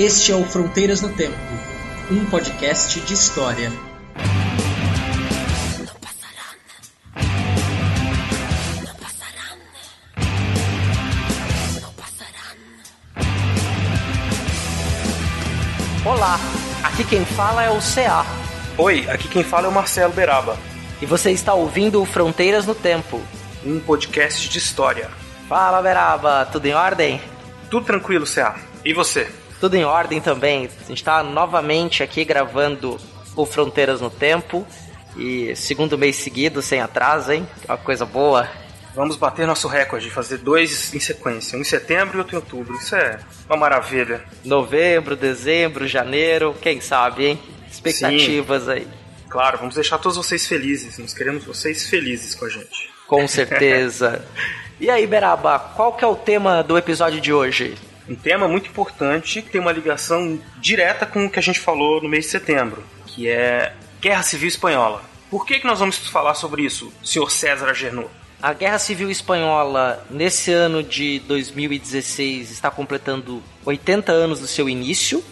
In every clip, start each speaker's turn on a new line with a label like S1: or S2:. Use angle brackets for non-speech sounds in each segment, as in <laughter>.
S1: Este é o Fronteiras no Tempo, um podcast de história.
S2: Olá, aqui quem fala é o CA.
S3: Oi, aqui quem fala é o Marcelo Beraba,
S2: E você está ouvindo o Fronteiras no Tempo.
S3: um podcast de história.
S2: Fala, Beraba, tudo em ordem?
S3: Tudo tranquilo, CA. E você?
S2: Tudo em ordem também. A gente está novamente aqui gravando o Fronteiras no Tempo. E segundo mês seguido, sem atraso, hein? Uma coisa boa.
S3: Vamos bater nosso recorde de fazer dois em sequência, um em setembro e outro em outubro. Isso é uma maravilha.
S2: Novembro, dezembro, janeiro, quem sabe, hein? Expectativas aí.
S3: Claro, vamos deixar todos vocês felizes. Nós queremos vocês felizes com a gente.
S2: Com certeza. <laughs> e aí, Beraba, qual que é o tema do episódio de hoje?
S3: Um tema muito importante que tem uma ligação direta com o que a gente falou no mês de setembro, que é Guerra Civil Espanhola. Por que, que nós vamos falar sobre isso, senhor César Agenor?
S2: A Guerra Civil Espanhola, nesse ano de 2016, está completando 80 anos do seu início.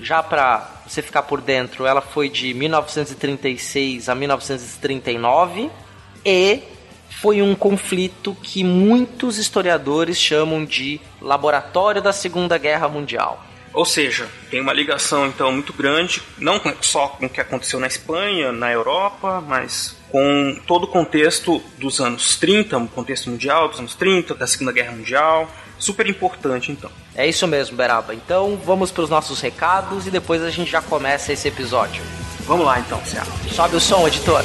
S2: Já para você ficar por dentro, ela foi de 1936 a 1939 e foi um conflito que muitos historiadores chamam de Laboratório da Segunda Guerra Mundial.
S3: Ou seja, tem uma ligação então muito grande, não só com o que aconteceu na Espanha, na Europa, mas com todo o contexto dos anos 30, o contexto mundial dos anos 30, da Segunda Guerra Mundial. Super importante então.
S2: É isso mesmo, Beraba. Então vamos para os nossos recados e depois a gente já começa esse episódio.
S3: Vamos lá então, Céu.
S2: Sobe o som, editor.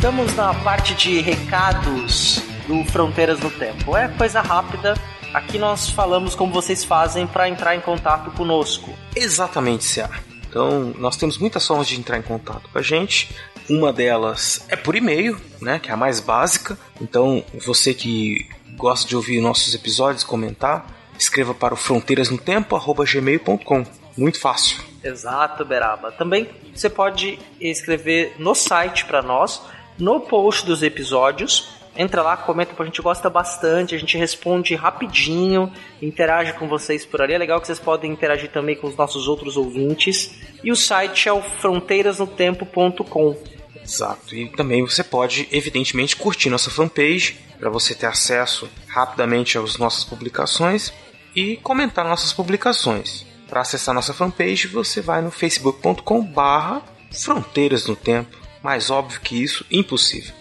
S2: Estamos na parte de recados do Fronteiras no Tempo. É coisa rápida. Aqui nós falamos como vocês fazem para entrar em contato conosco.
S3: Exatamente, Céu. Então, nós temos muitas formas de entrar em contato com a gente. Uma delas é por e-mail, né, que é a mais básica. Então, você que gosta de ouvir nossos episódios, comentar, escreva para o fronteiras-no-tempo@gmail.com. Muito fácil.
S2: Exato, Beraba. Também você pode escrever no site para nós, no post dos episódios. Entra lá, comenta, a gente gosta bastante, a gente responde rapidinho, interage com vocês por ali. É legal que vocês podem interagir também com os nossos outros ouvintes. E o site é o fronteirasnotempo.com.
S3: Exato. E também você pode, evidentemente, curtir nossa fanpage para você ter acesso rapidamente às nossas publicações e comentar nossas publicações. Para acessar nossa fanpage, você vai no facebook.com/barra Fronteiras no Tempo. Mais óbvio que isso, impossível.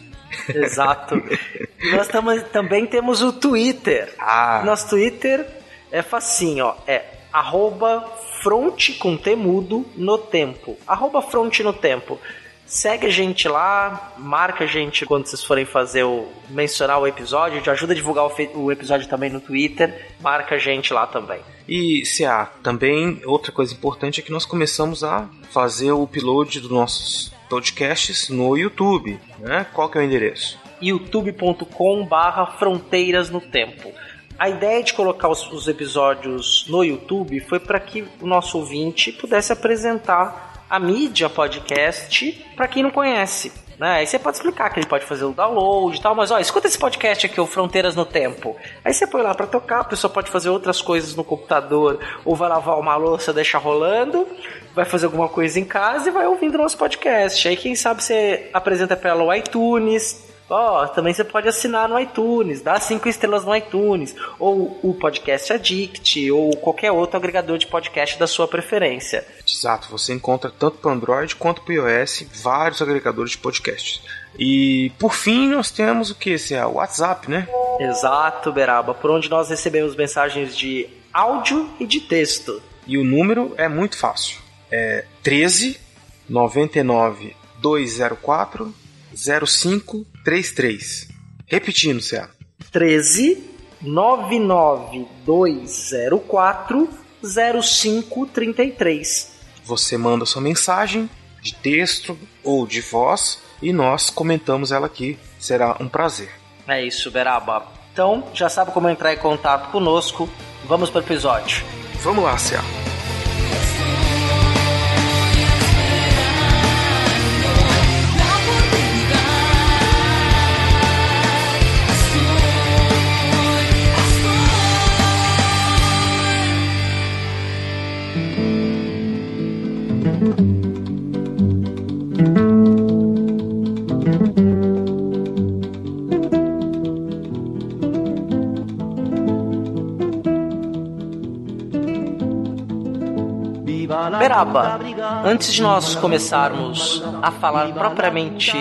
S2: Exato. <laughs> Nós tamo- também temos o Twitter.
S3: Ah.
S2: Nosso Twitter é facinho, ó. É arroba fronte com temudo no tempo. Arroba fronte no tempo. Segue a gente lá, marca a gente quando vocês forem fazer o. mencionar o episódio, a gente ajuda a divulgar o, o episódio também no Twitter, marca a gente lá também.
S3: E CA, também outra coisa importante é que nós começamos a fazer o upload dos nossos podcasts no YouTube. Né? Qual que é o endereço?
S2: youtube.com barra fronteiras no tempo. A ideia de colocar os, os episódios no YouTube foi para que o nosso ouvinte pudesse apresentar a mídia podcast para quem não conhece. Né? Aí você pode explicar que ele pode fazer o download e tal, mas ó, escuta esse podcast aqui, o Fronteiras no Tempo. Aí você põe lá para tocar, a pessoa pode fazer outras coisas no computador, ou vai lavar uma louça, deixa rolando, vai fazer alguma coisa em casa e vai ouvindo nosso podcast. Aí quem sabe você apresenta para ela o iTunes, Ó, também você pode assinar no iTunes, dá cinco estrelas no iTunes, ou o Podcast Addict, ou qualquer outro agregador de podcast da sua preferência.
S3: Exato, você encontra tanto para Android quanto para iOS vários agregadores de podcasts. E por fim, nós temos o que? Esse é o WhatsApp, né?
S2: Exato, Beraba, por onde nós recebemos mensagens de áudio e de texto.
S3: E o número é muito fácil. É 13 99 204 0533. Repetindo, Cé.
S2: 13 99204 0533.
S3: Você manda sua mensagem de texto ou de voz e nós comentamos ela aqui. Será um prazer.
S2: É isso, Beraba. Então, já sabe como entrar em contato conosco. Vamos para o episódio.
S3: Vamos lá, Cia.
S2: Antes de nós começarmos a falar propriamente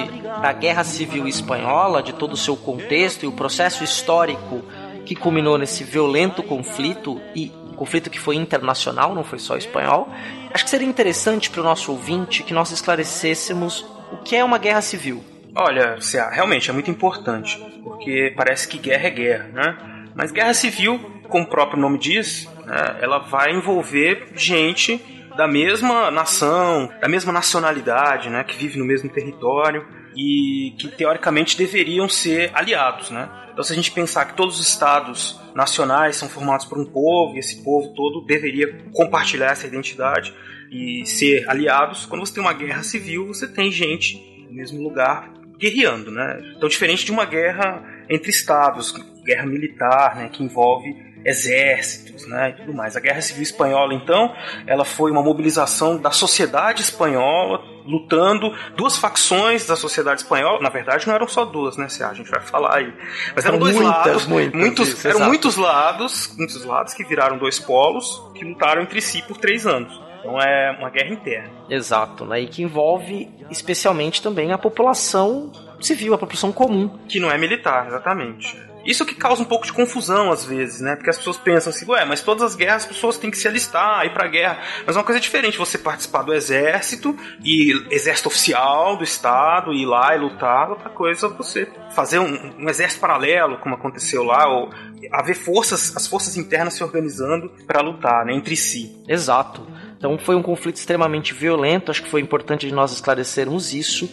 S2: da Guerra Civil Espanhola, de todo o seu contexto e o processo histórico que culminou nesse violento conflito e um conflito que foi internacional, não foi só espanhol, acho que seria interessante para o nosso ouvinte que nós esclarecêssemos o que é uma guerra civil.
S3: Olha, Cia, realmente é muito importante, porque parece que guerra é guerra, né? Mas guerra civil, como o próprio nome diz, né, ela vai envolver gente da mesma nação, da mesma nacionalidade, né, que vive no mesmo território e que teoricamente deveriam ser aliados, né? Então, se a gente pensar que todos os estados nacionais são formados por um povo e esse povo todo deveria compartilhar essa identidade e ser aliados, quando você tem uma guerra civil, você tem gente no mesmo lugar guerreando, né? Então, diferente de uma guerra entre estados, guerra militar, né, que envolve exércitos, né, e tudo mais. A Guerra Civil Espanhola, então, ela foi uma mobilização da sociedade espanhola lutando duas facções da sociedade espanhola. Na verdade, não eram só duas, né? Se a gente vai falar aí, mas eram dois
S2: muitas,
S3: lados,
S2: muitas,
S3: muitos,
S2: isso,
S3: eram
S2: exato.
S3: muitos lados, muitos lados que viraram dois polos que lutaram entre si por três anos. Então é uma guerra interna.
S2: Exato, né? E que envolve especialmente também a população civil, a população comum.
S3: Que não é militar, exatamente. Isso que causa um pouco de confusão às vezes, né? Porque as pessoas pensam assim, ué, mas todas as guerras as pessoas têm que se alistar, ir pra guerra. Mas é uma coisa diferente você participar do exército e exército oficial do estado, ir lá e lutar. Outra coisa é você fazer um, um exército paralelo, como aconteceu lá, ou haver forças, as forças internas se organizando para lutar, né, entre si.
S2: Exato. Então foi um conflito extremamente violento, acho que foi importante nós esclarecermos isso.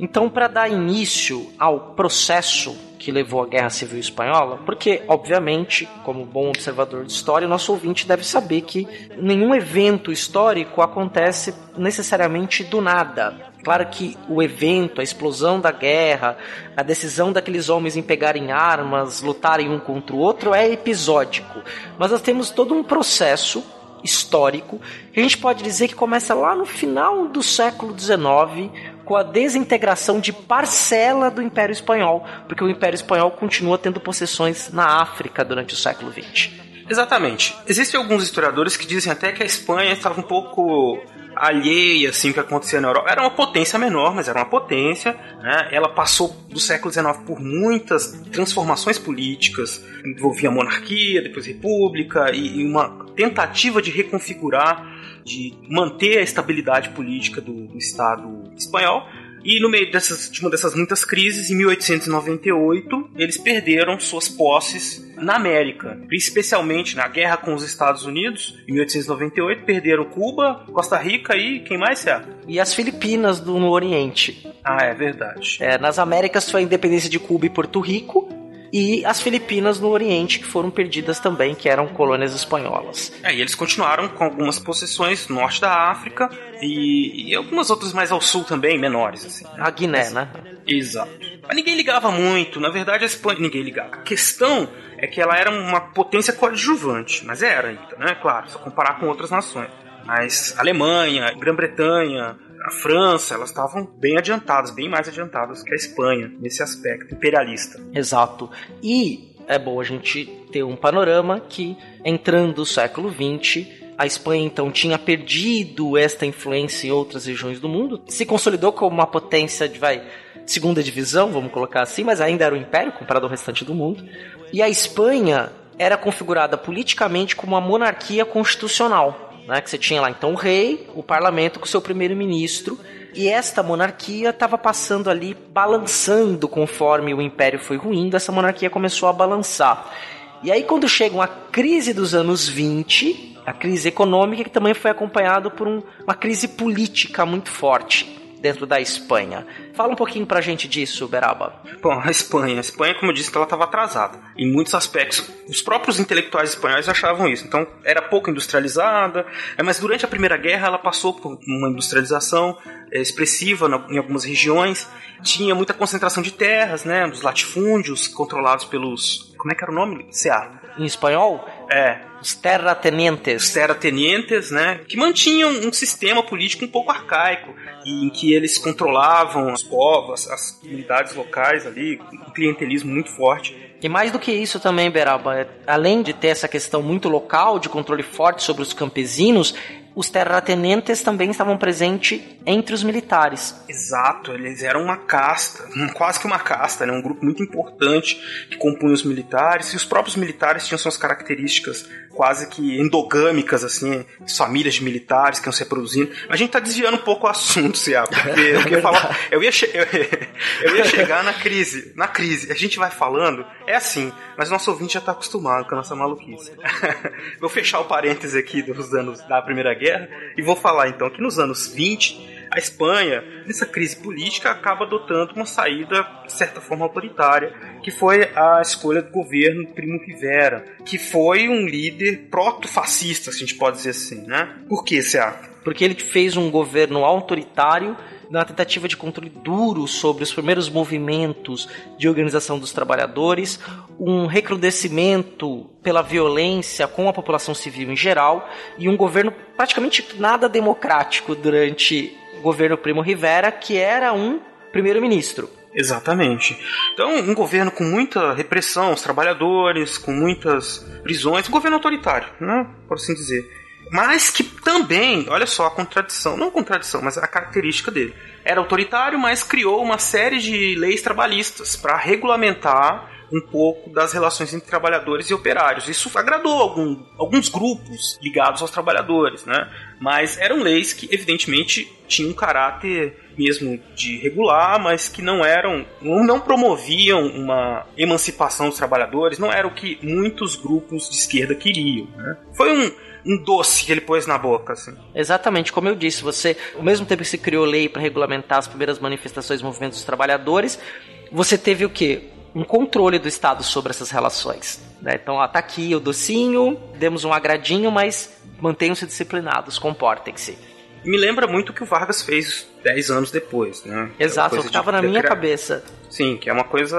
S2: Então, para dar início ao processo que levou à Guerra Civil Espanhola, porque, obviamente, como bom observador de história, nosso ouvinte deve saber que nenhum evento histórico acontece necessariamente do nada. Claro que o evento, a explosão da guerra, a decisão daqueles homens em pegarem armas, lutarem um contra o outro é episódico. Mas nós temos todo um processo histórico a gente pode dizer que começa lá no final do século XIX com a desintegração de parcela do Império Espanhol, porque o Império Espanhol continua tendo possessões na África durante o século XX.
S3: Exatamente. Existem alguns historiadores que dizem até que a Espanha estava um pouco alheia assim que acontecia na Europa. Era uma potência menor, mas era uma potência. Né? Ela passou do século XIX por muitas transformações políticas, envolvia monarquia, depois república e, e uma tentativa de reconfigurar, de manter a estabilidade política do, do Estado espanhol. E no meio dessas, de uma dessas muitas crises, em 1898, eles perderam suas posses na América, especialmente na guerra com os Estados Unidos. Em 1898, perderam Cuba, Costa Rica e quem mais, é?
S2: E as Filipinas do, no Oriente.
S3: Ah, é verdade.
S2: É, nas Américas foi a independência de Cuba e Porto Rico. E as Filipinas no Oriente, que foram perdidas também, que eram colônias espanholas.
S3: É, e eles continuaram com algumas possessões no norte da África e, e algumas outras mais ao sul também, menores. Assim.
S2: A Guiné, né?
S3: Exato. Mas ninguém ligava muito. Na verdade, a Espanha. Ninguém ligava. A questão é que ela era uma potência coadjuvante. Mas era ainda, né? Claro, se comparar com outras nações. Mas Alemanha, Grã-Bretanha, a França, elas estavam bem adiantadas, bem mais adiantadas que a Espanha nesse aspecto imperialista.
S2: Exato. E é bom a gente ter um panorama que, entrando no século XX, a Espanha então tinha perdido esta influência em outras regiões do mundo, se consolidou como uma potência de vai segunda divisão, vamos colocar assim, mas ainda era um império comparado ao restante do mundo. E a Espanha era configurada politicamente como uma monarquia constitucional. Né, que você tinha lá então o rei, o parlamento com seu primeiro-ministro, e esta monarquia estava passando ali, balançando conforme o império foi ruindo, essa monarquia começou a balançar. E aí, quando chega uma crise dos anos 20, a crise econômica, que também foi acompanhado por um, uma crise política muito forte dentro da Espanha. Fala um pouquinho pra gente disso, Beraba.
S3: Bom, a Espanha. A Espanha, como eu disse, ela estava atrasada. Em muitos aspectos, os próprios intelectuais espanhóis achavam isso. Então, era pouco industrializada, é, mas durante a Primeira Guerra ela passou por uma industrialização é, expressiva em algumas regiões. Tinha muita concentração de terras, né, dos latifúndios controlados pelos... Como é que era o nome? CA.
S2: Em espanhol?
S3: É,
S2: os terratenientes.
S3: Os terratenientes, né? Que mantinham um sistema político um pouco arcaico, em que eles controlavam os povos, as comunidades locais ali, um clientelismo muito forte.
S2: E mais do que isso também, Beraba, além de ter essa questão muito local, de controle forte sobre os campesinos, os terratenentes também estavam presentes entre os militares.
S3: Exato, eles eram uma casta, quase que uma casta, né? um grupo muito importante que compunha os militares, e os próprios militares tinham suas características quase que endogâmicas, assim, famílias de militares que iam se reproduzindo. Mas a gente tá desviando um pouco o assunto, Cia, porque <laughs> eu, ia falar, eu, ia eu, <laughs> eu ia chegar na crise, na crise, a gente vai falando, é assim, mas nosso ouvinte já tá acostumado com a nossa maluquice. <laughs> Vou fechar o parêntese aqui dos anos da Primeira Guerra, guerra. E vou falar então que nos anos 20, a Espanha, nessa crise política, acaba adotando uma saída, de certa forma, autoritária, que foi a escolha do governo Primo Rivera, que foi um líder proto-fascista, se a gente pode dizer assim, né? Por que, Cia?
S2: Porque ele fez um governo autoritário na tentativa de controle duro sobre os primeiros movimentos de organização dos trabalhadores, um recrudescimento pela violência com a população civil em geral e um governo praticamente nada democrático durante o governo Primo Rivera, que era um primeiro-ministro.
S3: Exatamente. Então, um governo com muita repressão aos trabalhadores, com muitas prisões, um governo autoritário, né? por assim dizer mas que também, olha só a contradição, não contradição, mas a característica dele. Era autoritário, mas criou uma série de leis trabalhistas para regulamentar um pouco das relações entre trabalhadores e operários. Isso agradou algum, alguns grupos ligados aos trabalhadores, né? Mas eram leis que, evidentemente, tinham um caráter mesmo de regular, mas que não eram, não promoviam uma emancipação dos trabalhadores, não era o que muitos grupos de esquerda queriam. Né? Foi um, um doce que ele pôs na boca, assim.
S2: Exatamente, como eu disse, você, ao mesmo tempo que se criou lei para regulamentar as primeiras manifestações e movimentos dos trabalhadores, você teve o quê? Um controle do Estado sobre essas relações. Né? Então, ó, tá aqui o docinho, demos um agradinho, mas mantenham-se disciplinados, comportem-se.
S3: Me lembra muito o que o Vargas fez 10 anos depois, né?
S2: Exato, é estava na minha cabeça.
S3: Sim, que é uma coisa.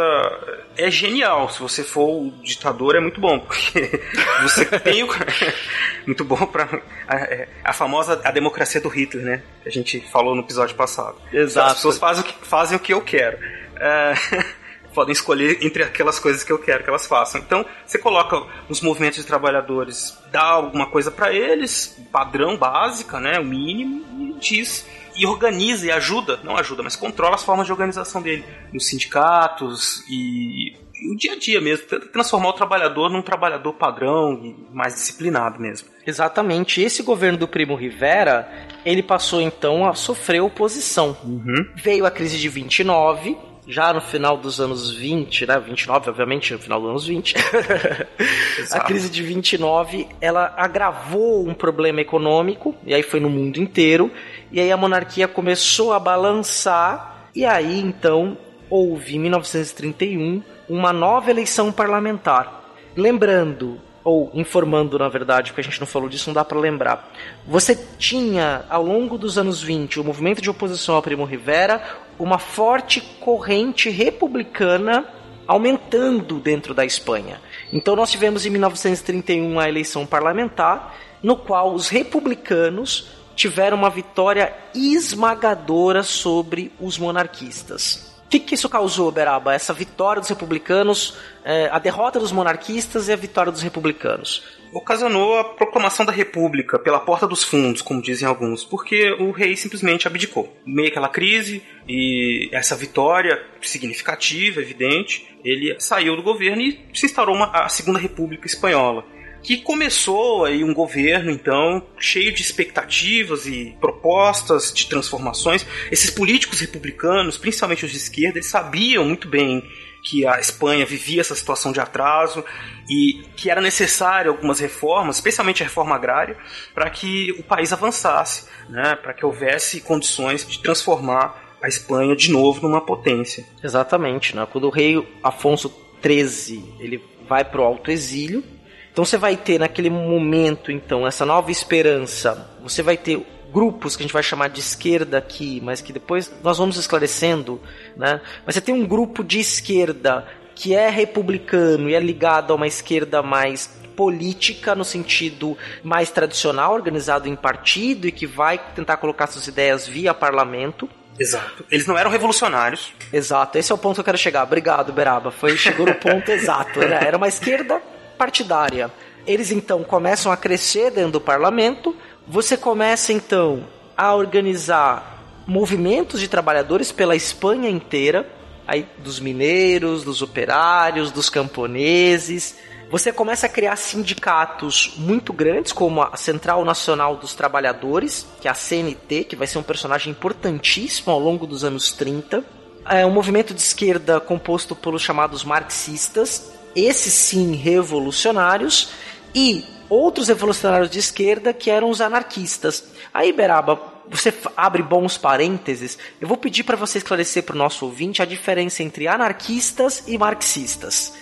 S3: É genial. Se você for o ditador, é muito bom, porque <laughs> você tem o. <laughs> muito bom para a, é, a, famosa a democracia do Hitler, né? Que a gente falou no episódio passado.
S2: Exato.
S3: As pessoas fazem o que, fazem o que eu quero. É... <laughs> podem escolher entre aquelas coisas que eu quero que elas façam. Então, você coloca os movimentos de trabalhadores, dá alguma coisa para eles, padrão básica, né, o mínimo, e diz e organiza e ajuda, não ajuda, mas controla as formas de organização dele, nos sindicatos e, o dia a dia mesmo, tenta transformar o trabalhador num trabalhador padrão e mais disciplinado mesmo.
S2: Exatamente. Esse governo do Primo Rivera, ele passou então a sofrer oposição.
S3: Uhum.
S2: Veio a crise de 29, já no final dos anos 20, né? 29, obviamente, no final dos anos 20. <laughs> a crise de 29, ela agravou um problema econômico, e aí foi no mundo inteiro, e aí a monarquia começou a balançar, e aí então houve em 1931 uma nova eleição parlamentar. Lembrando, ou informando na verdade, porque a gente não falou disso, não dá para lembrar. Você tinha ao longo dos anos 20 o movimento de oposição ao Primo Rivera, uma forte corrente republicana aumentando dentro da Espanha. Então nós tivemos em 1931 a eleição parlamentar, no qual os republicanos tiveram uma vitória esmagadora sobre os monarquistas. O que, que isso causou, Beraba? Essa vitória dos republicanos, é, a derrota dos monarquistas e a vitória dos republicanos?
S3: Ocasionou a proclamação da República pela porta dos fundos, como dizem alguns, porque o rei simplesmente abdicou. Meio aquela crise e essa vitória significativa, evidente, ele saiu do governo e se instaurou uma, a Segunda República Espanhola que começou aí um governo então cheio de expectativas e propostas de transformações. Esses políticos republicanos, principalmente os de esquerda, eles sabiam muito bem que a Espanha vivia essa situação de atraso e que era necessário algumas reformas, especialmente a reforma agrária, para que o país avançasse, né, para que houvesse condições de transformar a Espanha de novo numa potência.
S2: Exatamente, né? Quando o rei Afonso XIII ele vai para o alto exílio, então você vai ter naquele momento então essa nova esperança. Você vai ter grupos que a gente vai chamar de esquerda aqui, mas que depois nós vamos esclarecendo, né? Mas você tem um grupo de esquerda que é republicano e é ligado a uma esquerda mais política no sentido mais tradicional, organizado em partido e que vai tentar colocar suas ideias via parlamento.
S3: Exato. Eles não eram revolucionários.
S2: Exato, esse é o ponto que eu quero chegar. Obrigado, Beraba. Foi, chegou no ponto <laughs> exato. Era, era uma esquerda partidária. Eles então começam a crescer dentro do parlamento. Você começa então a organizar movimentos de trabalhadores pela Espanha inteira, aí dos mineiros, dos operários, dos camponeses você começa a criar sindicatos muito grandes, como a Central Nacional dos Trabalhadores, que é a CNT, que vai ser um personagem importantíssimo ao longo dos anos 30. É um movimento de esquerda composto pelos chamados marxistas, esses sim revolucionários, e outros revolucionários de esquerda que eram os anarquistas. Aí, Beraba, você abre bons parênteses, eu vou pedir para você esclarecer para o nosso ouvinte a diferença entre anarquistas e marxistas.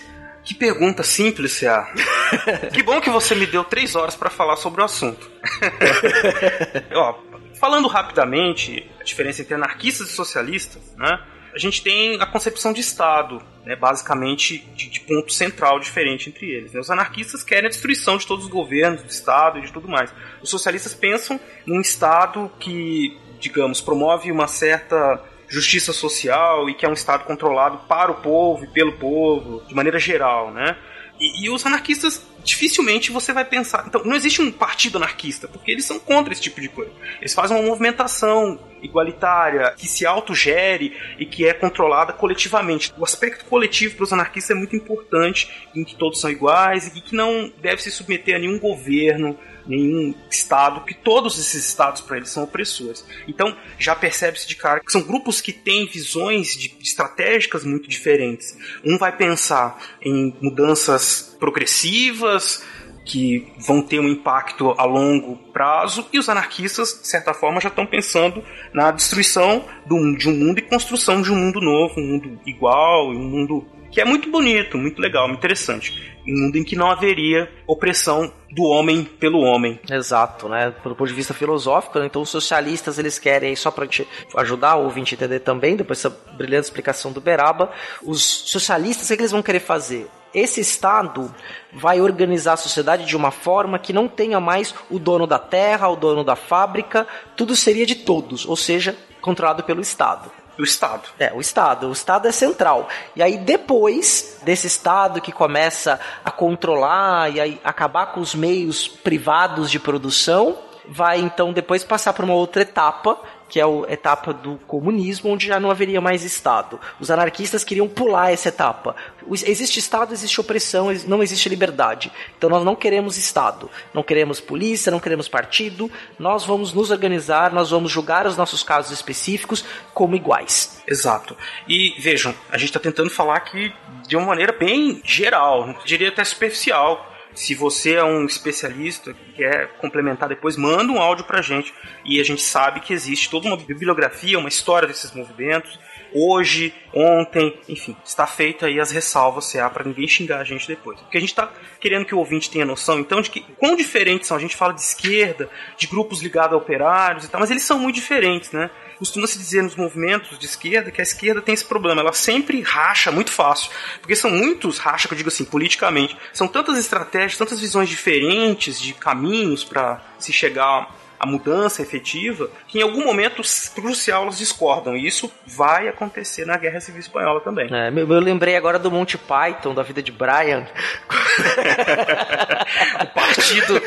S3: Que pergunta simples, C.A. <laughs> que bom que você me deu três horas para falar sobre o assunto. <laughs> Ó, falando rapidamente, a diferença entre anarquistas e socialistas, né? A gente tem a concepção de Estado, né, basicamente de, de, ponto central diferente entre eles. Né? Os anarquistas querem a destruição de todos os governos, do Estado e de tudo mais. Os socialistas pensam num Estado que, digamos, promove uma certa justiça social e que é um Estado controlado para o povo e pelo povo, de maneira geral, né? E, e, os anarquistas, dificilmente você vai pensar. Então, não existe um partido anarquista, porque eles são contra esse tipo de coisa. Eles fazem uma movimentação igualitária, que se autogere e que é controlada coletivamente. O aspecto coletivo para os anarquistas é muito importante, em que todos são iguais e que não deve se submeter a nenhum governo, nenhum estado, que todos esses estados para eles são opressores. Então já percebe-se de cara que são grupos que têm visões de, estratégicas muito diferentes. Um vai pensar em mudanças progressivas, que vão ter um impacto a longo prazo, e os anarquistas, de certa forma, já estão pensando na destruição de um mundo e construção de um mundo novo, um mundo igual, um mundo que é muito bonito, muito legal, muito interessante. Um mundo em que não haveria opressão do homem pelo homem.
S2: Exato, né? Do ponto de vista filosófico, né? então os socialistas eles querem, só para ajudar o ouvinte a entender também, depois dessa brilhante explicação do Beraba, os socialistas o que, que eles vão querer fazer? Esse Estado vai organizar a sociedade de uma forma que não tenha mais o dono da terra, o dono da fábrica, tudo seria de todos, ou seja, controlado pelo Estado.
S3: O Estado.
S2: É, o Estado. O Estado é central. E aí, depois desse Estado que começa a controlar e aí acabar com os meios privados de produção, vai então depois passar para uma outra etapa que é a etapa do comunismo, onde já não haveria mais Estado. Os anarquistas queriam pular essa etapa. Existe Estado, existe opressão, não existe liberdade. Então nós não queremos Estado, não queremos polícia, não queremos partido, nós vamos nos organizar, nós vamos julgar os nossos casos específicos como iguais.
S3: Exato. E vejam, a gente está tentando falar aqui de uma maneira bem geral, diria até superficial se você é um especialista que quer complementar depois, manda um áudio pra gente. E a gente sabe que existe toda uma bibliografia, uma história desses movimentos. Hoje, ontem, enfim, está feita aí as ressalvas CA para ninguém xingar a gente depois. Porque a gente está querendo que o ouvinte tenha noção, então, de que quão diferentes são. A gente fala de esquerda, de grupos ligados a operários e tal, mas eles são muito diferentes, né? costuma-se dizer nos movimentos de esquerda que a esquerda tem esse problema, ela sempre racha muito fácil, porque são muitos racha, que eu digo assim, politicamente, são tantas estratégias, tantas visões diferentes de caminhos para se chegar a mudança efetiva, que em algum momento crucial elas discordam. E isso vai acontecer na Guerra Civil Espanhola também.
S2: É, eu lembrei agora do Monty Python, da vida de Brian. <laughs>
S3: o partido,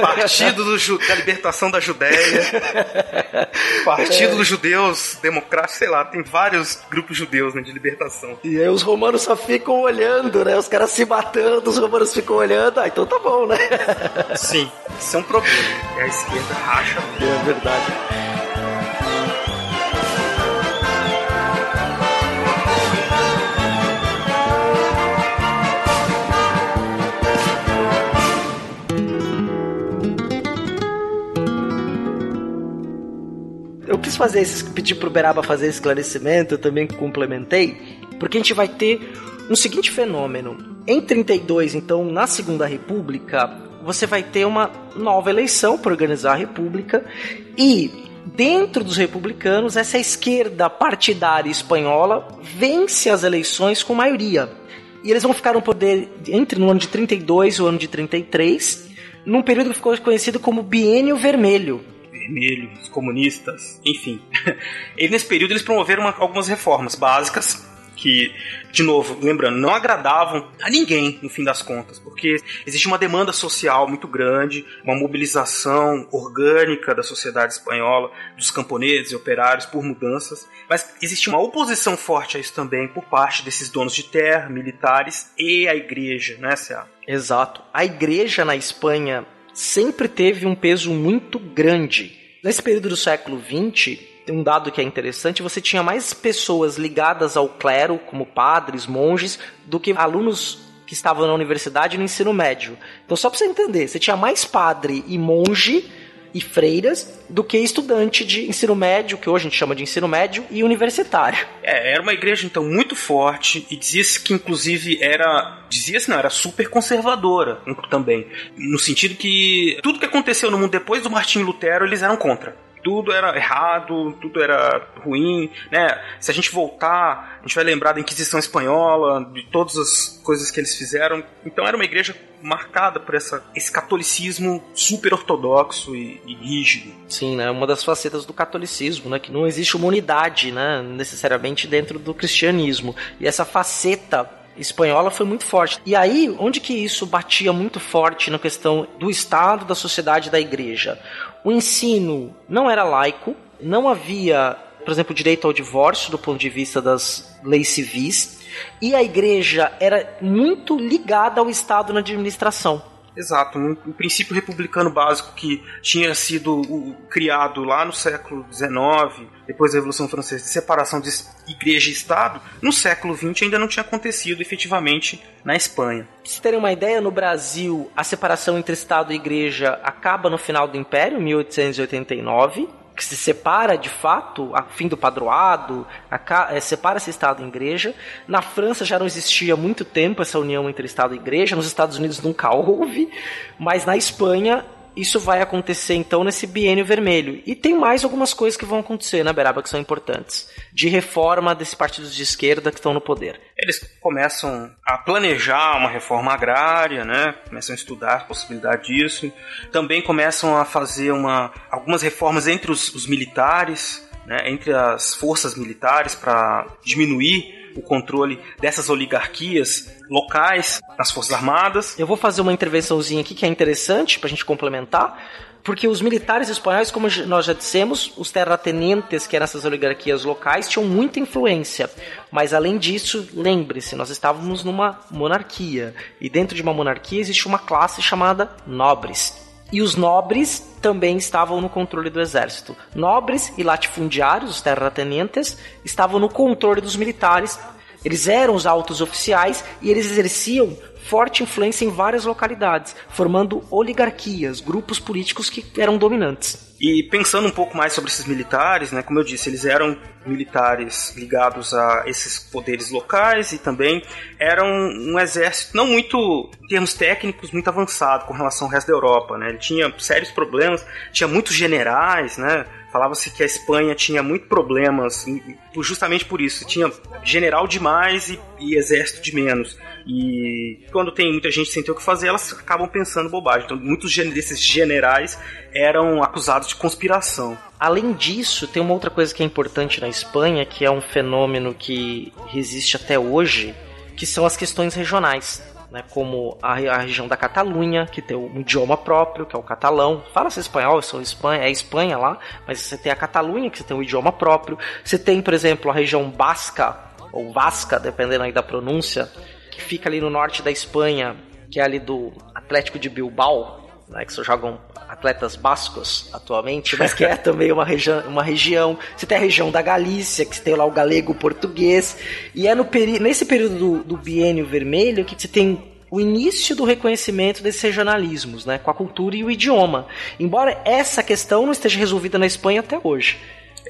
S3: partido do, da libertação da Judéia. Partido é. dos judeus democráticos, sei lá, tem vários grupos judeus né, de libertação.
S2: E aí os romanos só ficam olhando, né? Os caras se matando, os romanos ficam olhando. Ah, então tá bom, né?
S3: Sim, isso é um problema. É a esquerda racha.
S2: É verdade. eu quis fazer esse, pedir pro Beraba fazer esse esclarecimento, eu também complementei, porque a gente vai ter um seguinte fenômeno. Em 32, então, na Segunda República, você vai ter uma nova eleição para organizar a República e dentro dos republicanos, essa esquerda partidária espanhola vence as eleições com maioria. E eles vão ficar no poder entre no ano de 32 e o ano de 33, num período que ficou conhecido como Biênio Vermelho.
S3: Vermelho, os comunistas, enfim. <laughs> e nesse período eles promoveram uma, algumas reformas básicas que, de novo, lembrando, não agradavam a ninguém no fim das contas, porque existe uma demanda social muito grande, uma mobilização orgânica da sociedade espanhola, dos camponeses e operários por mudanças, mas existe uma oposição forte a isso também por parte desses donos de terra, militares e a igreja, né, Cia?
S2: Exato. A igreja na Espanha sempre teve um peso muito grande. Nesse período do século XX, um dado que é interessante, você tinha mais pessoas ligadas ao clero, como padres, monges, do que alunos que estavam na universidade no ensino médio. Então, só para você entender, você tinha mais padre e monge e freiras do que estudante de ensino médio, que hoje a gente chama de ensino médio, e universitário.
S3: É, era uma igreja então muito forte e dizia-se que inclusive era, dizia-se não, era super conservadora também, no sentido que tudo que aconteceu no mundo depois do Martinho Lutero eles eram contra tudo era errado, tudo era ruim, né? Se a gente voltar, a gente vai lembrar da Inquisição Espanhola, de todas as coisas que eles fizeram. Então era uma igreja marcada por essa, esse catolicismo super ortodoxo e, e rígido.
S2: Sim, né? Uma das facetas do catolicismo, né? Que não existe uma unidade, né? Necessariamente dentro do cristianismo. E essa faceta espanhola foi muito forte. E aí, onde que isso batia muito forte na questão do Estado, da sociedade da igreja? O ensino não era laico, não havia, por exemplo, direito ao divórcio do ponto de vista das leis civis, e a igreja era muito ligada ao Estado na administração.
S3: Exato, um, um, princípio republicano básico que tinha sido uh, criado lá no século XIX, depois da Revolução Francesa, de separação de igreja e Estado, no século XX ainda não tinha acontecido efetivamente na Espanha.
S2: Pra vocês terem uma ideia, no Brasil, a separação entre Estado e igreja acaba no final do Império, 1889 que se separa de fato, a fim do padroado, é, separa-se Estado e Igreja. Na França já não existia há muito tempo essa união entre Estado e Igreja, nos Estados Unidos nunca houve, mas na Espanha isso vai acontecer então nesse biênio vermelho. E tem mais algumas coisas que vão acontecer na né, Beraba que são importantes. De reforma desses partidos de esquerda que estão no poder.
S3: Eles começam a planejar uma reforma agrária, né? Começam a estudar a possibilidade disso. Também começam a fazer uma, algumas reformas entre os, os militares, né? entre as forças militares para diminuir o controle dessas oligarquias locais nas Forças Armadas.
S2: Eu vou fazer uma intervençãozinha aqui que é interessante para a gente complementar. Porque os militares espanhóis, como nós já dissemos, os terratenentes, que eram essas oligarquias locais, tinham muita influência. Mas além disso, lembre-se, nós estávamos numa monarquia. E dentro de uma monarquia existe uma classe chamada nobres. E os nobres também estavam no controle do exército. Nobres e latifundiários, os terratenentes, estavam no controle dos militares. Eles eram os altos oficiais e eles exerciam forte influência em várias localidades, formando oligarquias, grupos políticos que eram dominantes.
S3: E pensando um pouco mais sobre esses militares, né, como eu disse, eles eram militares ligados a esses poderes locais e também eram um exército não muito, em termos técnicos, muito avançado com relação ao resto da Europa. Né? Ele tinha sérios problemas, tinha muitos generais, né? Falava-se que a Espanha tinha muito problemas, justamente por isso. Tinha general demais e, e, exército de menos. E quando tem muita gente sem ter o que fazer, elas acabam pensando bobagem. Então, muitos desses generais eram acusados de conspiração.
S2: Além disso, tem uma outra coisa que é importante na Espanha, que é um fenômeno que resiste até hoje, que são as questões regionais né, como a, a, região da Catalunha, que tem um idioma próprio, que é o catalão. Fala-se espanhol, sou Espanha, é Espanha lá, mas você tem a Catalunha, que você tem um idioma próprio. Você tem, por exemplo, a região basca, ou vasca, dependendo aí da pronúncia, que fica ali no norte da Espanha, que é ali do Atlético de Bilbao, né, que só jogam atletas bascos atualmente, mas que é <laughs> também uma, região, uma região. Você tem a região da Galícia, que tem lá o galego português, e é no peri nesse período do, do biênio vermelho que você tem o início do reconhecimento desses regionalismos, né, com a cultura e o idioma. Embora essa questão não esteja resolvida na Espanha até hoje.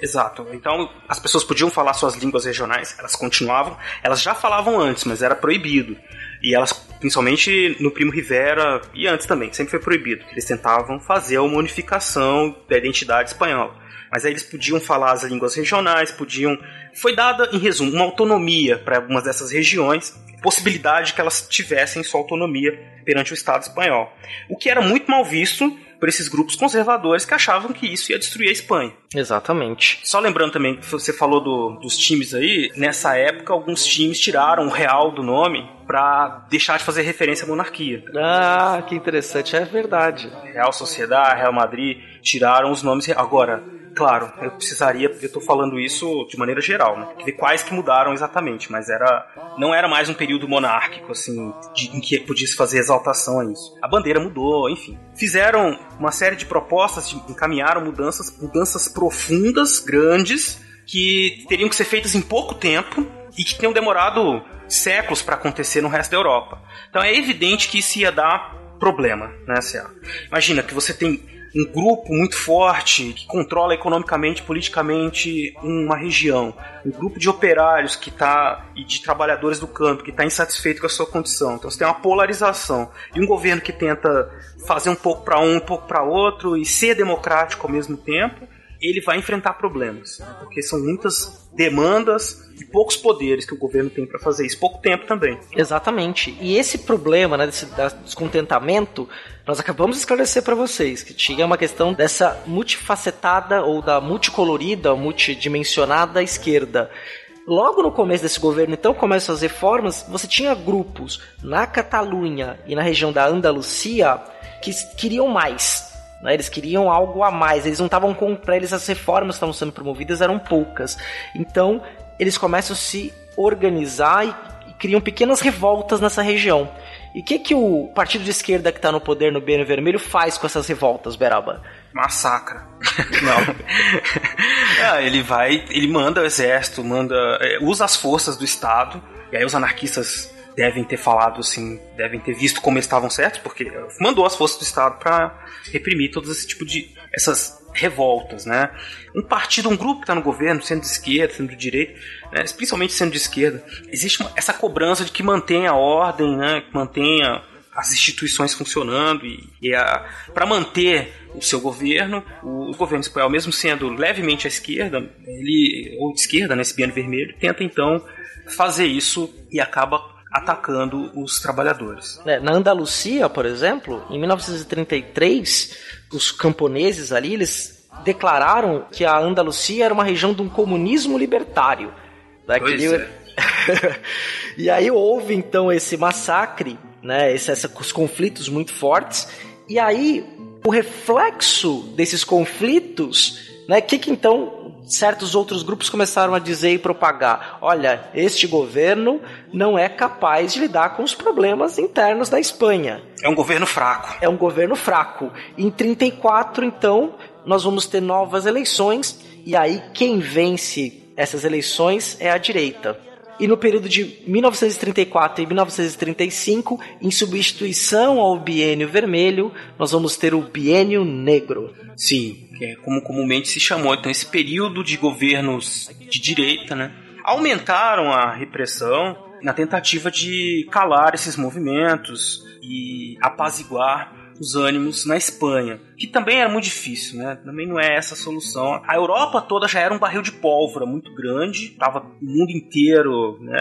S3: Exato. Então, as pessoas podiam falar suas línguas regionais, elas continuavam, elas já falavam antes, mas era proibido. E elas, principalmente no Primo Rivera e antes também, sempre foi proibido. Eles tentavam fazer uma unificação da identidade espanhola. Mas aí eles podiam falar as línguas regionais, podiam. Foi dada, em resumo, uma autonomia para algumas dessas regiões, possibilidade que elas tivessem sua autonomia perante o Estado espanhol. O que era muito mal visto por esses grupos conservadores que achavam que isso ia destruir a Espanha.
S2: Exatamente.
S3: Só lembrando também que você falou do, dos times aí, nessa época alguns times tiraram o real do nome para deixar de fazer referência à monarquia.
S2: Ah, que interessante, é verdade.
S3: Real Sociedade, Real Madrid tiraram os nomes. Agora, claro, eu precisaria, eu tô falando isso de maneira geral, né? Ver quais que mudaram exatamente, mas era não era mais um período monárquico assim, de, em que podia se fazer exaltação a isso. A bandeira mudou, enfim. Fizeram uma série de propostas, encaminharam mudanças, mudanças profundas, grandes, que teriam que ser feitas em pouco tempo e que tinham demorado séculos para acontecer no resto da Europa. Então é evidente que isso ia dar problema, né? Imagina que você tem um grupo muito forte que controla economicamente, politicamente uma região, um grupo de operários que tá e de trabalhadores do campo que está insatisfeito com a sua condição. Então você tem uma polarização e um governo que tenta fazer um pouco para um, um pouco para outro e ser democrático ao mesmo tempo ele vai enfrentar problemas, né? porque são muitas demandas e poucos poderes que o governo tem para fazer isso, pouco tempo também.
S2: Exatamente. E esse problema, né, desse descontentamento, nós acabamos de esclarecer para vocês que tinha uma questão dessa multifacetada ou da multicolorida, multidimensionada esquerda. Logo no começo desse governo, então, começam as reformas, você tinha grupos na Catalunha e na região da Andalucia que queriam mais, né? Eles queriam algo a mais. Eles não estavam com. Para eles, as reformas que estavam sendo promovidas eram poucas. Então, eles começam a se organizar e, e criam pequenas revoltas nessa região. E o que, que o partido de esquerda que está no poder no BN Vermelho faz com essas revoltas, Beraba?
S3: Massacra. Não. é, <laughs> ele vai, ele manda o exército, manda, é, usa as forças do Estado, e aí os anarquistas devem ter falado assim, devem ter visto como eles estavam certos, porque mandou as forças do Estado para reprimir todo esse tipo de essas revoltas, né? Um partido, um grupo que está no governo, sendo de esquerda, sendo de direita, né? principalmente sendo de esquerda, existe uma, essa cobrança de que mantenha a ordem, né? Que mantenha as instituições funcionando e, e para manter o seu governo, o, o, governo espanhol, mesmo sendo levemente à esquerda, ele ou de esquerda, nesse né, biano vermelho, tenta então fazer isso e acaba atacando os trabalhadores.
S2: É, na Andalucia, por exemplo, em 1933, os camponeses ali, eles declararam que a Andalucia era uma região de um comunismo libertário.
S3: Daquele... É. <laughs>
S2: e aí houve então esse massacre, né, esse, esse, os conflitos muito fortes, e aí o reflexo desses conflitos, né, que que então certos outros grupos começaram a dizer e propagar: olha, este governo não é capaz de lidar com os problemas internos da Espanha.
S3: É um governo fraco.
S2: É um governo fraco. Em 34, então, nós vamos ter novas eleições e aí quem vence essas eleições é a direita. E no período de 1934 e 1935, em substituição ao biênio vermelho, nós vamos ter o biênio negro.
S3: Sim, é como comumente se chamou. Então, esse período de governos de direita, né, aumentaram a repressão na tentativa de calar esses movimentos e apaziguar os ânimos na Espanha, que também era muito difícil, né? Também não é essa a solução. A Europa toda já era um barril de pólvora muito grande, tava o mundo inteiro, né,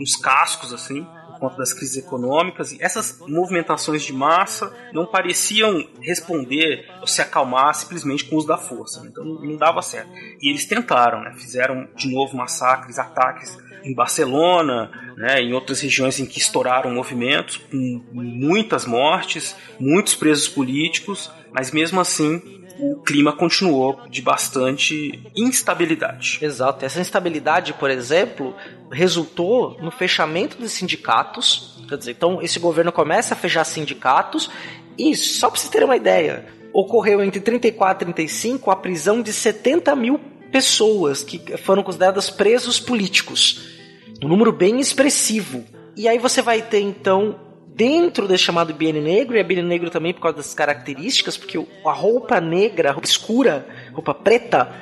S3: uns cascos assim por conta das crises econômicas, e essas movimentações de massa não pareciam responder ou se acalmar simplesmente com o uso da força. Né? Então não dava certo. E eles tentaram, né? fizeram de novo massacres, ataques em Barcelona, né, em outras regiões em que estouraram movimentos, com muitas mortes, muitos presos políticos, mas mesmo assim o clima continuou de bastante instabilidade.
S2: Exato. Essa instabilidade, por exemplo, resultou no fechamento dos sindicatos. Quer dizer, então esse governo começa a fechar sindicatos e, só para vocês terem uma ideia, ocorreu entre 34 e 35 a prisão de 70 mil pessoas que foram consideradas presos políticos. Um número bem expressivo. E aí você vai ter então dentro desse chamado biênio negro, e é biênio negro também por causa das características, porque a roupa negra, a roupa escura, roupa preta,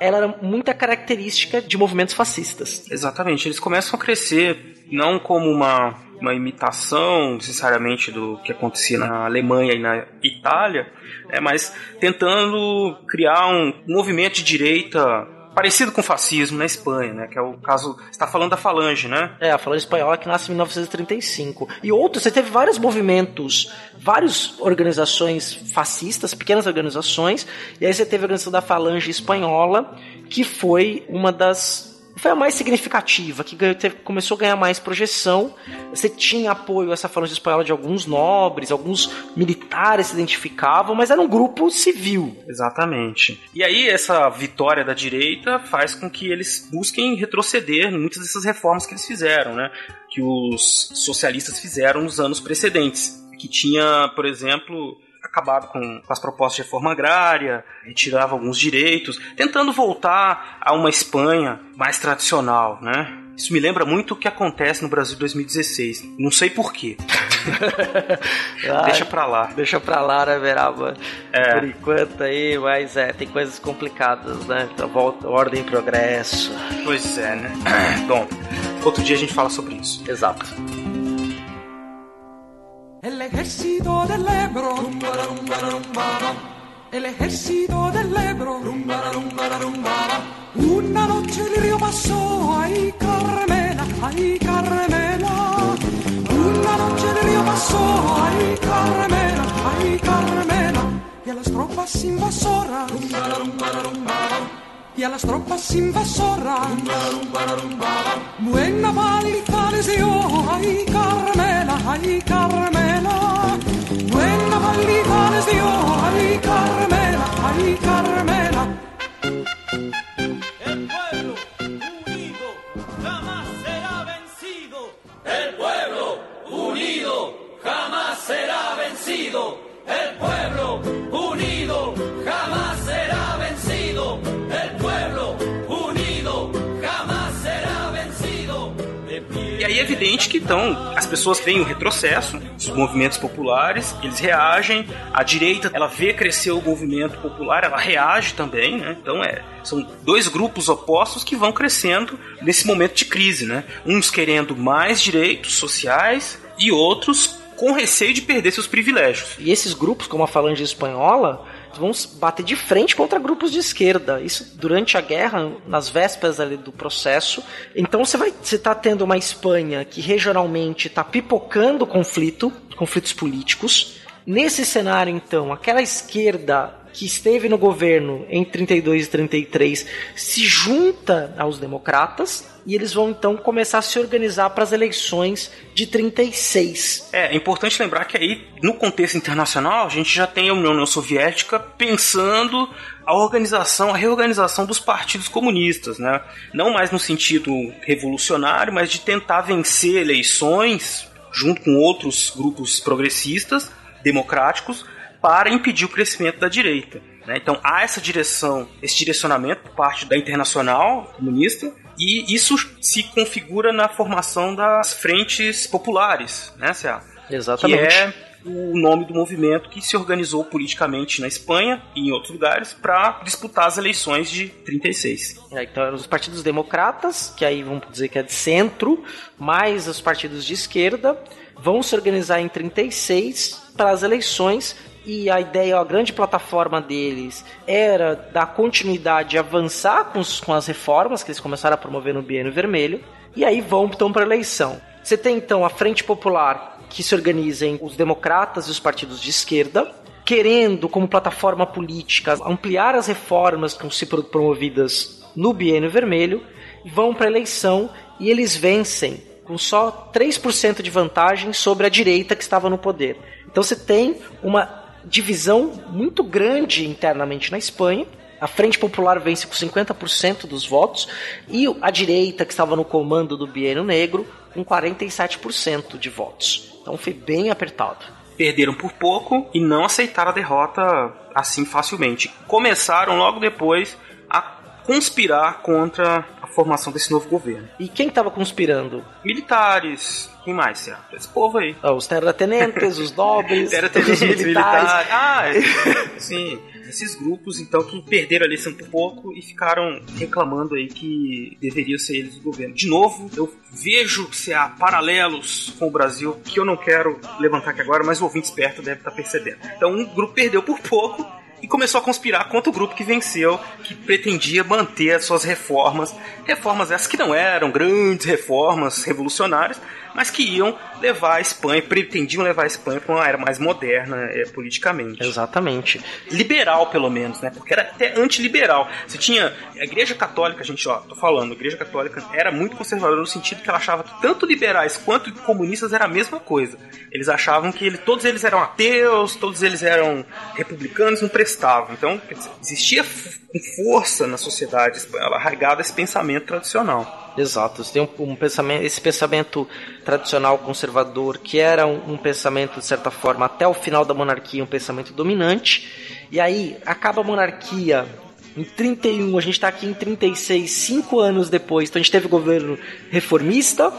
S2: ela era muita característica de movimentos fascistas.
S3: Exatamente, eles começam a crescer não como uma, uma imitação necessariamente do que acontecia na Alemanha e na Itália, é, mas tentando criar um movimento de direita parecido com o fascismo na Espanha, né? Que é o caso. Você está falando da Falange, né?
S2: É, a Falange Espanhola que nasce em 1935. E outros, você teve vários movimentos, várias organizações fascistas, pequenas organizações, e aí você teve a organização da Falange Espanhola, que foi uma das foi a mais significativa, que ganhou, teve, começou a ganhar mais projeção. Você tinha apoio, essa falange espanhola, de alguns nobres, alguns militares se identificavam, mas era um grupo civil.
S3: Exatamente. E aí, essa vitória da direita faz com que eles busquem retroceder muitas dessas reformas que eles fizeram, né? Que os socialistas fizeram nos anos precedentes. Que tinha, por exemplo, acabado com, com as propostas de reforma agrária, retirava alguns direitos, tentando voltar a uma Espanha mais tradicional, né? Isso me lembra muito o que acontece no Brasil 2016. Não sei porquê. <laughs> deixa pra lá.
S2: Deixa pra lá, né, Veraba? É. Por enquanto aí, mas é, tem coisas complicadas, né? Então, volta, ordem e progresso.
S3: Pois é, né? <clears throat> Bom, outro dia a gente fala sobre isso.
S2: Exato.
S4: El ejército del Ebro. El ejército del Ebro. Una noche el río pasó, ay Carmela, ay Carmela. Una noche el río pasó, ay Carmela, ay Carmela. Y a las tropas invasoras. Y a las tropas invasoras. Buena paliza les dio, ay Carmela, ay Carmela. Buena paliza les dio, ay Carmela, ay Carmela.
S5: El pueblo unido jamás será vencido. El pueblo unido jamás será vencido. El pueblo
S3: é evidente que então as pessoas veem o retrocesso, os movimentos populares, eles reagem, a direita ela vê crescer o movimento popular, ela reage também, né? Então é, são dois grupos opostos que vão crescendo nesse momento de crise, né? Uns querendo mais direitos sociais e outros com receio de perder seus privilégios.
S2: E esses grupos, como a Falange Espanhola, vão bater de frente contra grupos de esquerda. Isso durante a guerra, nas vésperas ali do processo. Então você vai, você está tendo uma Espanha que regionalmente está pipocando conflito, conflitos políticos. Nesse cenário, então, aquela esquerda que esteve no governo em 32 e 33 se junta aos democratas e eles vão então começar a se organizar para as eleições de 36.
S3: É, é importante lembrar que aí, no contexto internacional, a gente já tem a União Soviética pensando a organização, a reorganização dos partidos comunistas, né? Não mais no sentido revolucionário, mas de tentar vencer eleições junto com outros grupos progressistas, democráticos, para impedir o crescimento da direita. Né? Então há essa direção, esse direcionamento por parte da Internacional Comunista e isso se configura na formação das frentes populares, né?
S2: Exatamente.
S3: Que é o nome do movimento que se organizou politicamente na Espanha e em outros lugares para disputar as eleições de 36.
S2: É, então eram os partidos democratas, que aí vamos dizer que é de centro, mais os partidos de esquerda, vão se organizar em 36 para as eleições e a ideia, a grande plataforma deles era dar continuidade, avançar com, os- com as reformas que eles começaram a promover no Biênio Vermelho, e aí vão então para a eleição. Você tem então a Frente Popular, que se organiza em os democratas e os partidos de esquerda, querendo, como plataforma política, ampliar as reformas que vão ser pro- promovidas no Biênio Vermelho, vão para a eleição e eles vencem com só 3% de vantagem sobre a direita que estava no poder. Então você tem uma divisão muito grande internamente na Espanha. A Frente Popular vence com 50% dos votos e a direita, que estava no comando do Biênio Negro, com 47% de votos. Então foi bem apertado.
S3: Perderam por pouco e não aceitaram a derrota assim facilmente. Começaram logo depois a conspirar contra formação desse novo governo.
S2: E quem estava conspirando?
S3: Militares, quem mais, Cea? Esse povo aí.
S2: Ah, Os terratenentes, os nobres, <laughs>
S3: os
S2: os
S3: militares. Ah, é. <laughs> sim. esses grupos, então, que perderam a eleição por pouco e ficaram reclamando aí que deveria ser eles o governo. De novo, eu vejo se há paralelos com o Brasil que eu não quero levantar aqui agora, mas o ouvinte esperto deve estar percebendo. Então, um grupo perdeu por pouco e começou a conspirar contra o grupo que venceu, que pretendia manter as suas reformas. Reformas essas que não eram grandes reformas revolucionárias, mas que iam levar a Espanha, pretendiam levar a Espanha para uma era mais moderna é, politicamente.
S2: Exatamente.
S3: Liberal, pelo menos, né? Porque era até antiliberal. Você tinha a Igreja Católica, gente, ó, tô falando, a Igreja Católica era muito conservadora no sentido que ela achava que tanto liberais quanto comunistas era a mesma coisa. Eles achavam que ele, todos eles eram ateus, todos eles eram republicanos, não prestavam. Então, dizer, existia com força na sociedade espanhola arraigado esse pensamento tradicional.
S2: Exato, você tem um, um, pensamento, esse pensamento tradicional conservador, que era um, um, pensamento, de certa forma, até o final da monarquia, um pensamento dominante, e aí acaba a monarquia em 31, a gente está aqui em 36, cinco anos depois, então a gente teve governo reformista,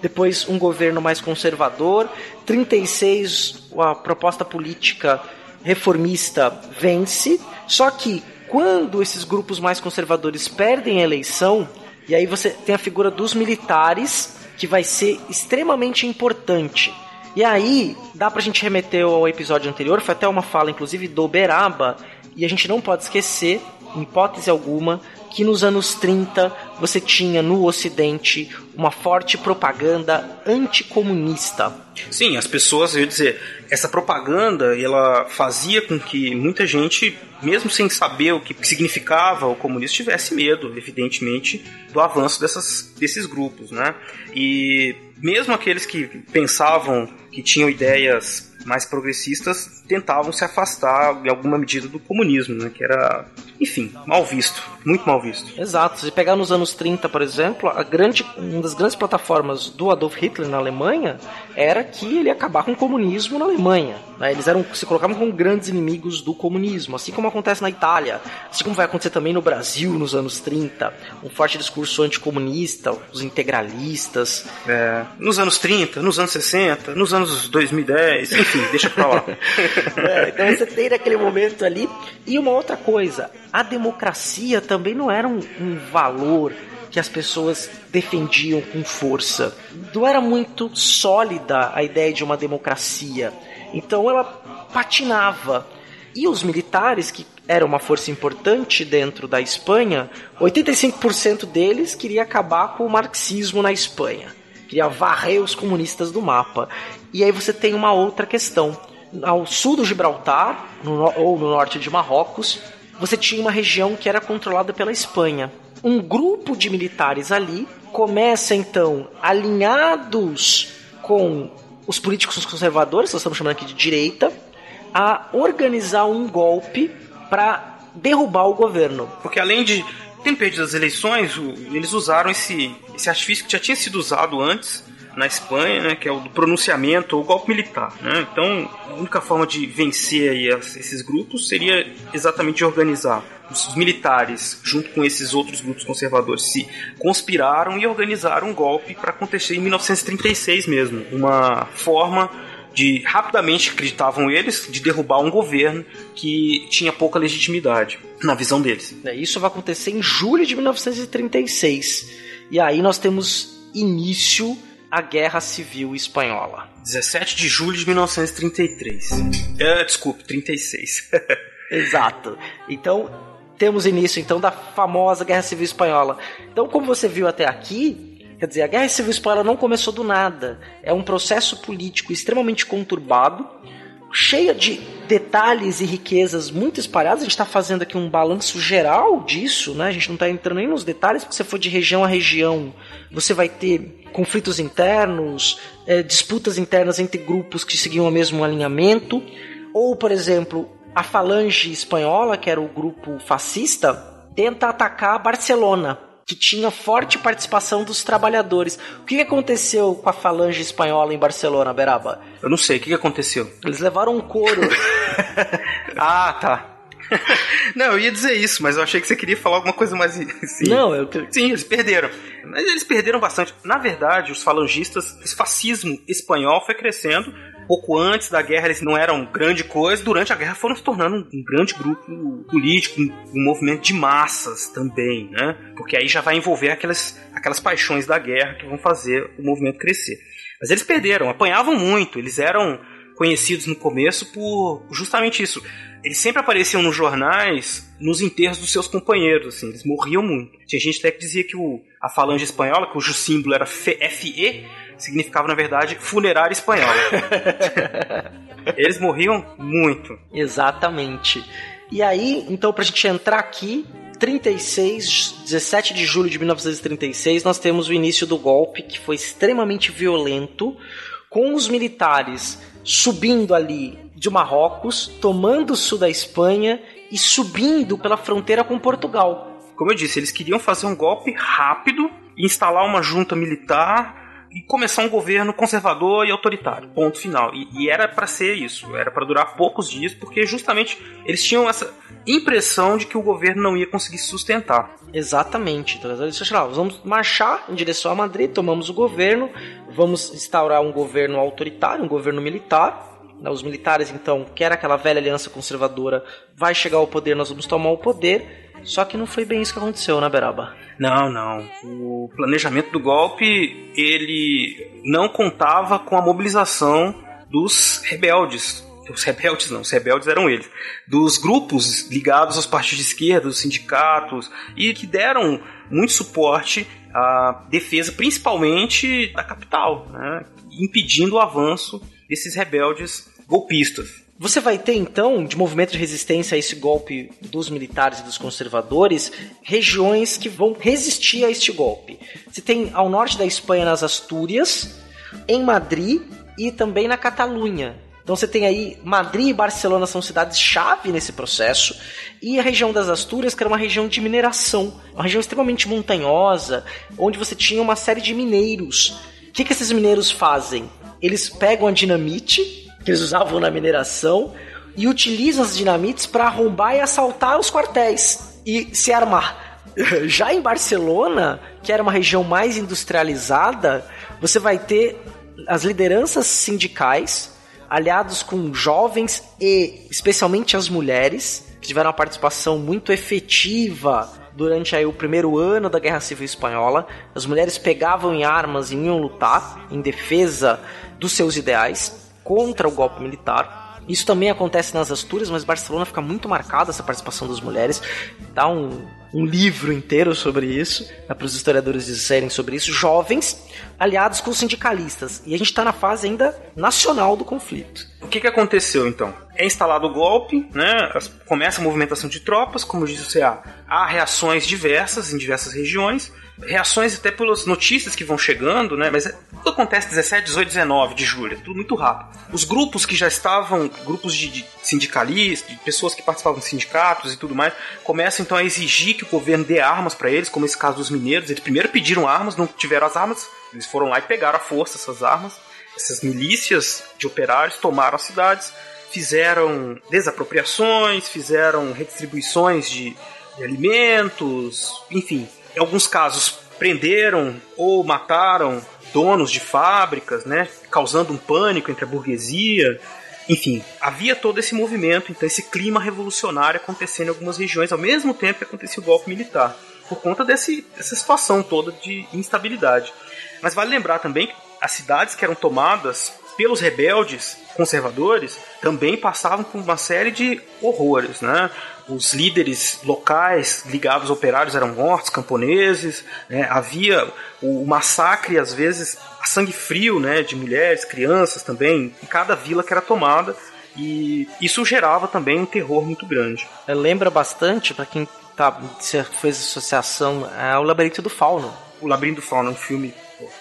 S2: depois um governo mais conservador, 36, a proposta política reformista vence, só que quando esses grupos mais conservadores perdem a eleição, e aí você tem a figura dos militares, que vai ser extremamente importante. E aí, dá pra gente remeter ao episódio anterior, foi até uma fala, inclusive, do Beraba, e a gente não pode esquecer, em hipótese alguma, que nos anos 30 você tinha no Ocidente uma forte propaganda anticomunista.
S3: Sim, as pessoas, eu ia dizer, essa propaganda ela fazia com que muita gente, mesmo sem saber o que significava o comunismo, tivesse medo, evidentemente, do avanço dessas, desses grupos, né? E mesmo aqueles que pensavam que tinham ideias mais progressistas tentavam se afastar em alguma medida do comunismo, né? Que era, enfim, mal visto, muito mal visto.
S2: Exato. Se pegar nos anos 30, por exemplo, a grande, uma das grandes plataformas do Adolf Hitler na Alemanha era que ele ia acabar com o comunismo na Alemanha. Né? Eles eram, se colocavam como grandes inimigos do comunismo, assim como acontece na Itália, assim como vai acontecer também no Brasil nos anos 30. Um forte discurso anticomunista, os integralistas.
S3: É, nos anos 30, nos anos 60, nos anos 2010, enfim, deixa pra lá. <laughs>
S2: é, então você tem naquele momento ali. E uma outra coisa, a democracia também não era um, um valor que as pessoas defendiam com força. Não era muito sólida a ideia de uma democracia. Então ela patinava. E os militares, que eram uma força importante dentro da Espanha, 85% deles queria acabar com o marxismo na Espanha. Queria varrer os comunistas do mapa. E aí você tem uma outra questão. Ao sul do Gibraltar, no, ou no norte de Marrocos, você tinha uma região que era controlada pela Espanha. Um grupo de militares ali começa então, alinhados com os políticos conservadores, nós estamos chamando aqui de direita, a organizar um golpe para derrubar o governo.
S3: Porque além de ter perdido as eleições, eles usaram esse, esse artifício que já tinha sido usado antes na Espanha, né, que é o do pronunciamento ou golpe militar. Né? Então, a única forma de vencer aí esses grupos seria exatamente organizar. Os militares, junto com esses outros grupos conservadores, se conspiraram e organizaram um golpe para acontecer em 1936 mesmo. Uma forma de rapidamente acreditavam eles de derrubar um governo que tinha pouca legitimidade na visão deles.
S2: É, isso vai acontecer em julho de 1936. E aí nós temos início a Guerra Civil Espanhola.
S3: 17 de julho de 1933. É, desculpe, 36. <laughs>
S2: Exato. Então, temos início então da famosa Guerra Civil Espanhola. Então, como você viu até aqui, quer dizer, a Guerra Civil Espanhola não começou do nada. É um processo político extremamente conturbado, cheia de detalhes e riquezas muito espalhadas. A gente está fazendo aqui um balanço geral disso, né? A gente não está entrando nem nos detalhes, porque se for de região a região, você vai ter conflitos internos, é, disputas internas entre grupos que seguiam o mesmo alinhamento, ou, por exemplo, a Falange Espanhola, que era o grupo fascista, tenta atacar Barcelona, que tinha forte participação dos trabalhadores. O que aconteceu com a Falange Espanhola em Barcelona, Beraba?
S3: Eu não sei, o que aconteceu?
S2: Eles levaram um couro. <laughs>
S3: ah, tá. <laughs> não, eu ia dizer isso, mas eu achei que você queria falar alguma coisa mais. Assim.
S2: Não, eu.
S3: Sim, eles perderam. Mas eles perderam bastante. Na verdade, os falangistas, esse fascismo espanhol foi crescendo pouco antes da guerra eles não eram grande coisa, durante a guerra foram se tornando um grande grupo político, um, movimento de massas também, né? Porque aí já vai envolver aquelas, aquelas paixões da guerra que vão fazer o movimento crescer. Mas eles perderam, apanhavam muito, eles eram conhecidos no começo por justamente isso. Eles sempre apareciam nos jornais nos enterros dos seus companheiros, assim, eles morriam muito. Tinha gente até que dizia que o, a falange espanhola, cujo símbolo era FE, significava, na verdade, funerária espanhola. <laughs> eles morriam muito.
S2: Exatamente. E aí, então, pra gente entrar aqui, 36, 17 de julho de 1936, nós temos o início do golpe, que foi extremamente violento, com os militares subindo ali de Marrocos, tomando o sul da Espanha e subindo pela fronteira com Portugal.
S3: Como eu disse, eles queriam fazer um golpe rápido, instalar uma junta militar e começar um governo conservador e autoritário. Ponto final. E, e era para ser isso. Era para durar poucos dias, porque justamente eles tinham essa impressão de que o governo não ia conseguir se sustentar.
S2: Exatamente. Então, eles vamos marchar em direção a Madrid, tomamos o governo, vamos instaurar um governo autoritário, um governo militar. Os militares, então, que era aquela velha aliança conservadora, vai chegar ao poder, nós vamos tomar o poder. Só que não foi bem isso que aconteceu, né, Beraba?
S3: Não, não. O planejamento do golpe, ele não contava com a mobilização dos rebeldes. Os rebeldes não, os rebeldes eram eles. Dos grupos ligados aos partidos de esquerda, dos sindicatos, e que deram muito suporte à defesa, principalmente da capital, né, impedindo o avanço desses rebeldes golpistas.
S2: Você vai ter então, de movimento de resistência a esse golpe dos militares e dos conservadores, regiões que vão resistir a este golpe. Você tem ao norte da Espanha, nas Astúrias, em Madrid e também na Catalunha. Então você tem aí Madrid e Barcelona são cidades-chave nesse processo, e a região das Astúrias, que era uma região de mineração, uma região extremamente montanhosa, onde você tinha uma série de mineiros. O que, que esses mineiros fazem? Eles pegam a dinamite que eles usavam na mineração e utilizam as dinamites para arrombar e assaltar os quartéis e se armar. <laughs> Já em Barcelona, que era uma região mais industrializada, você vai ter as lideranças sindicais aliados com jovens e especialmente as mulheres que tiveram uma participação muito efetiva durante aí o primeiro ano da Guerra Civil Espanhola. As mulheres pegavam em armas e iam lutar em defesa dos seus ideais contra o golpe militar. Isso também acontece nas Astúrias, mas Barcelona fica muito marcada essa participação das mulheres. Dá um, um livro inteiro sobre isso, para os historiadores dizerem sobre isso. Jovens aliados com sindicalistas. E a gente está na fase ainda nacional do conflito.
S3: O que, que aconteceu então? É instalado o golpe, né? começa a movimentação de tropas, como disse o CA. Há reações diversas em diversas regiões reações até pelas notícias que vão chegando, né? Mas é, tudo acontece 17, 18, 19 de julho, é tudo muito rápido. Os grupos que já estavam, grupos de, de sindicalistas, de pessoas que participavam de sindicatos e tudo mais, começam então a exigir que o governo dê armas para eles, como esse caso dos mineiros. Eles primeiro pediram armas, não tiveram as armas, eles foram lá e pegaram à força essas armas. Essas milícias de operários tomaram as cidades, fizeram desapropriações, fizeram redistribuições de, de alimentos, enfim, em alguns casos prenderam ou mataram donos de fábricas, né, causando um pânico entre a burguesia. Enfim, havia todo esse movimento, então esse clima revolucionário acontecendo em algumas regiões ao mesmo tempo que acontecia o golpe militar, por conta desse, dessa situação toda de instabilidade. Mas vale lembrar também que as cidades que eram tomadas pelos rebeldes conservadores também passavam por uma série de horrores, né? Os líderes locais ligados aos operários eram mortos, camponeses, né? havia o massacre, às vezes, a sangue frio, né? De mulheres, crianças também, em cada vila que era tomada, e isso gerava também um terror muito grande.
S2: É, lembra bastante, para quem tá, fez associação, é o Labirinto do Fauno.
S3: O Labirinto do Fauno é um filme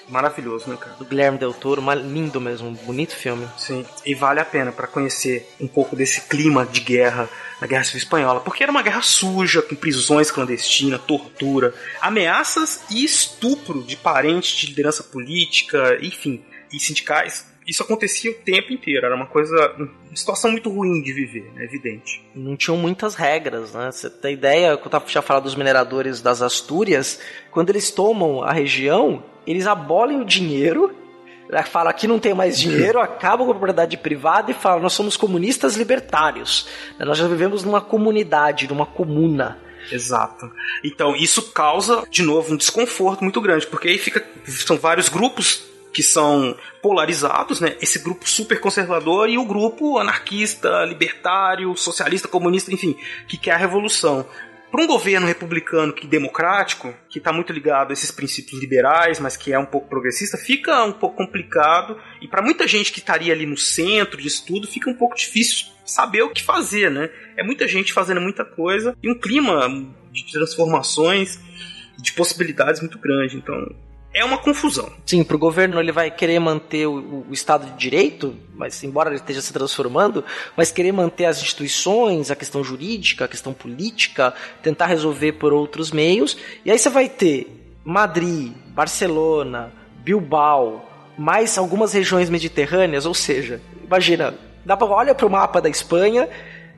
S3: maravilhoso, né, cara?
S2: Do Guilherme Del Toro, lindo mesmo, bonito filme.
S3: Sim, e vale a pena para conhecer um pouco desse clima de guerra na Guerra Civil Espanhola, porque era uma guerra suja, com prisões clandestinas, tortura, ameaças e estupro de parentes de liderança política, enfim, e sindicais. Isso acontecia o tempo inteiro, era uma coisa, uma situação muito ruim de viver, é evidente.
S2: Não tinham muitas regras, né? Você tem ideia, quando eu tinha falado dos mineradores das Astúrias, quando eles tomam a região, eles abolem o dinheiro Ela fala aqui não tem mais dinheiro, acaba com a propriedade privada e fala nós somos comunistas libertários. Nós já vivemos numa comunidade, numa comuna.
S3: Exato. Então, isso causa, de novo, um desconforto muito grande, porque aí fica, são vários grupos que são polarizados, né? Esse grupo super conservador e o grupo anarquista, libertário, socialista, comunista, enfim, que quer a revolução. Para um governo republicano que democrático, que está muito ligado a esses princípios liberais, mas que é um pouco progressista, fica um pouco complicado. E para muita gente que estaria ali no centro disso tudo, fica um pouco difícil saber o que fazer, né? É muita gente fazendo muita coisa e um clima de transformações, de possibilidades muito grande. Então, é uma confusão.
S2: Sim, para o governo ele vai querer manter o, o, Estado de Direito, mas embora ele esteja se transformando, mas querer manter as instituições, a questão jurídica, a questão política, tentar resolver por outros meios. E aí você vai ter Madrid, Barcelona, Bilbao, mais algumas regiões mediterrâneas, ou seja, imagina, dá para olha para o mapa da Espanha,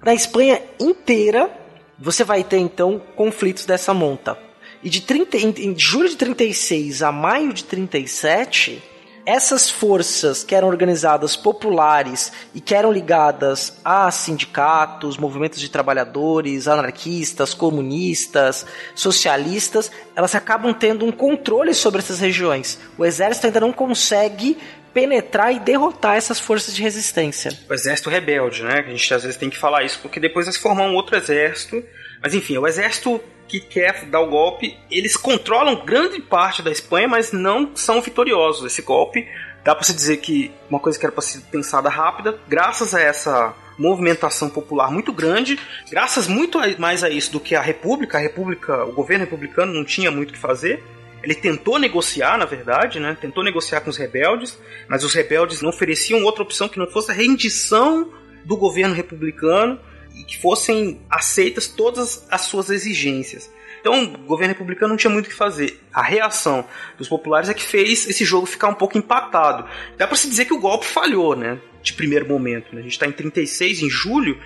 S2: na Espanha inteira você vai ter então conflitos dessa monta e de 30, em, em julho de 36 a maio de 37, essas forças que eram organizadas populares e que eram ligadas a sindicatos, movimentos de trabalhadores, anarquistas, comunistas, socialistas, elas acabam tendo um controle sobre essas regiões. O exército ainda não consegue penetrar e derrotar essas forças de resistência.
S3: O exército rebelde, né? A gente às vezes tem que falar isso, porque depois vai se formar um outro exército. Mas enfim, o exército que quer dar o golpe, eles controlam grande parte da Espanha, mas não são vitoriosos. Esse golpe, dá para se dizer que uma coisa que era para ser pensada rápida, graças a essa movimentação popular muito grande, graças muito mais a isso do que a República, a República, o governo republicano não tinha muito o que fazer. Ele tentou negociar, na verdade, né? Tentou negociar com os rebeldes, mas os rebeldes não ofereciam outra opção que não fosse a rendição do governo republicano e que fossem aceitas todas as suas exigências. Então, o governo republicano não tinha muito o que fazer. A reação dos populares é que fez esse jogo ficar um pouco empatado. Dá para se dizer que o golpe falhou, né? De primeiro momento. Né? A gente está em 36, em julho.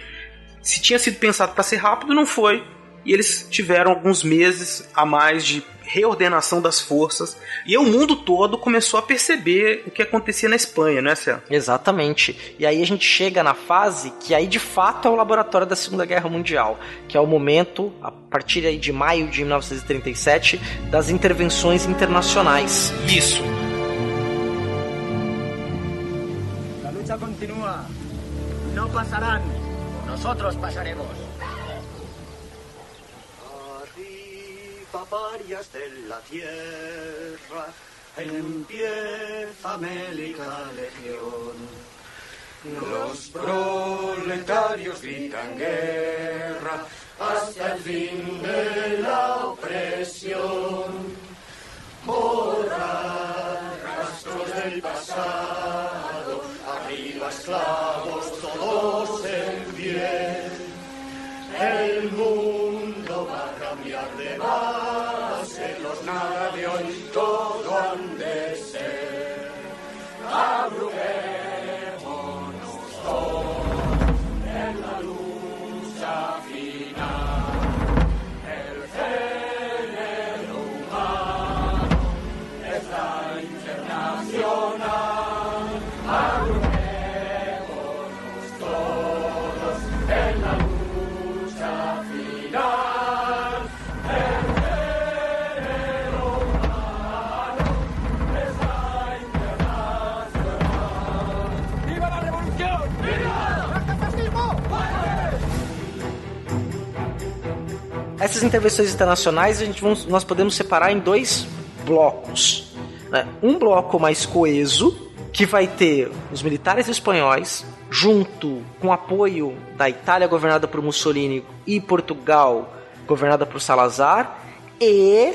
S3: Se tinha sido pensado para ser rápido, não foi. E eles tiveram alguns meses a mais de reordenação das forças. E o mundo todo começou a perceber o que acontecia na Espanha, né, Cé?
S2: Exatamente. E aí a gente chega na fase que aí de fato é o laboratório da Segunda Guerra Mundial, que é o momento, a partir aí de maio de 1937, das intervenções internacionais.
S3: Isso.
S6: A luta continua. Não passarão. Nós passaremos.
S7: Varias de la tierra, empieza Mélica Legión. Los proletarios gritan guerra hasta el fin de la opresión. Borrar rastros del pasado, arriba esclavos todos en pie. El mundo a de base, los nada de hoy todo han de ser. Abruguémonos todos en la lucha
S2: Intervenções internacionais a gente vamos- nós podemos separar em dois blocos. né? Um bloco mais coeso, que vai ter os militares espanhóis, junto com o apoio da Itália governada por Mussolini e Portugal governada por Salazar, e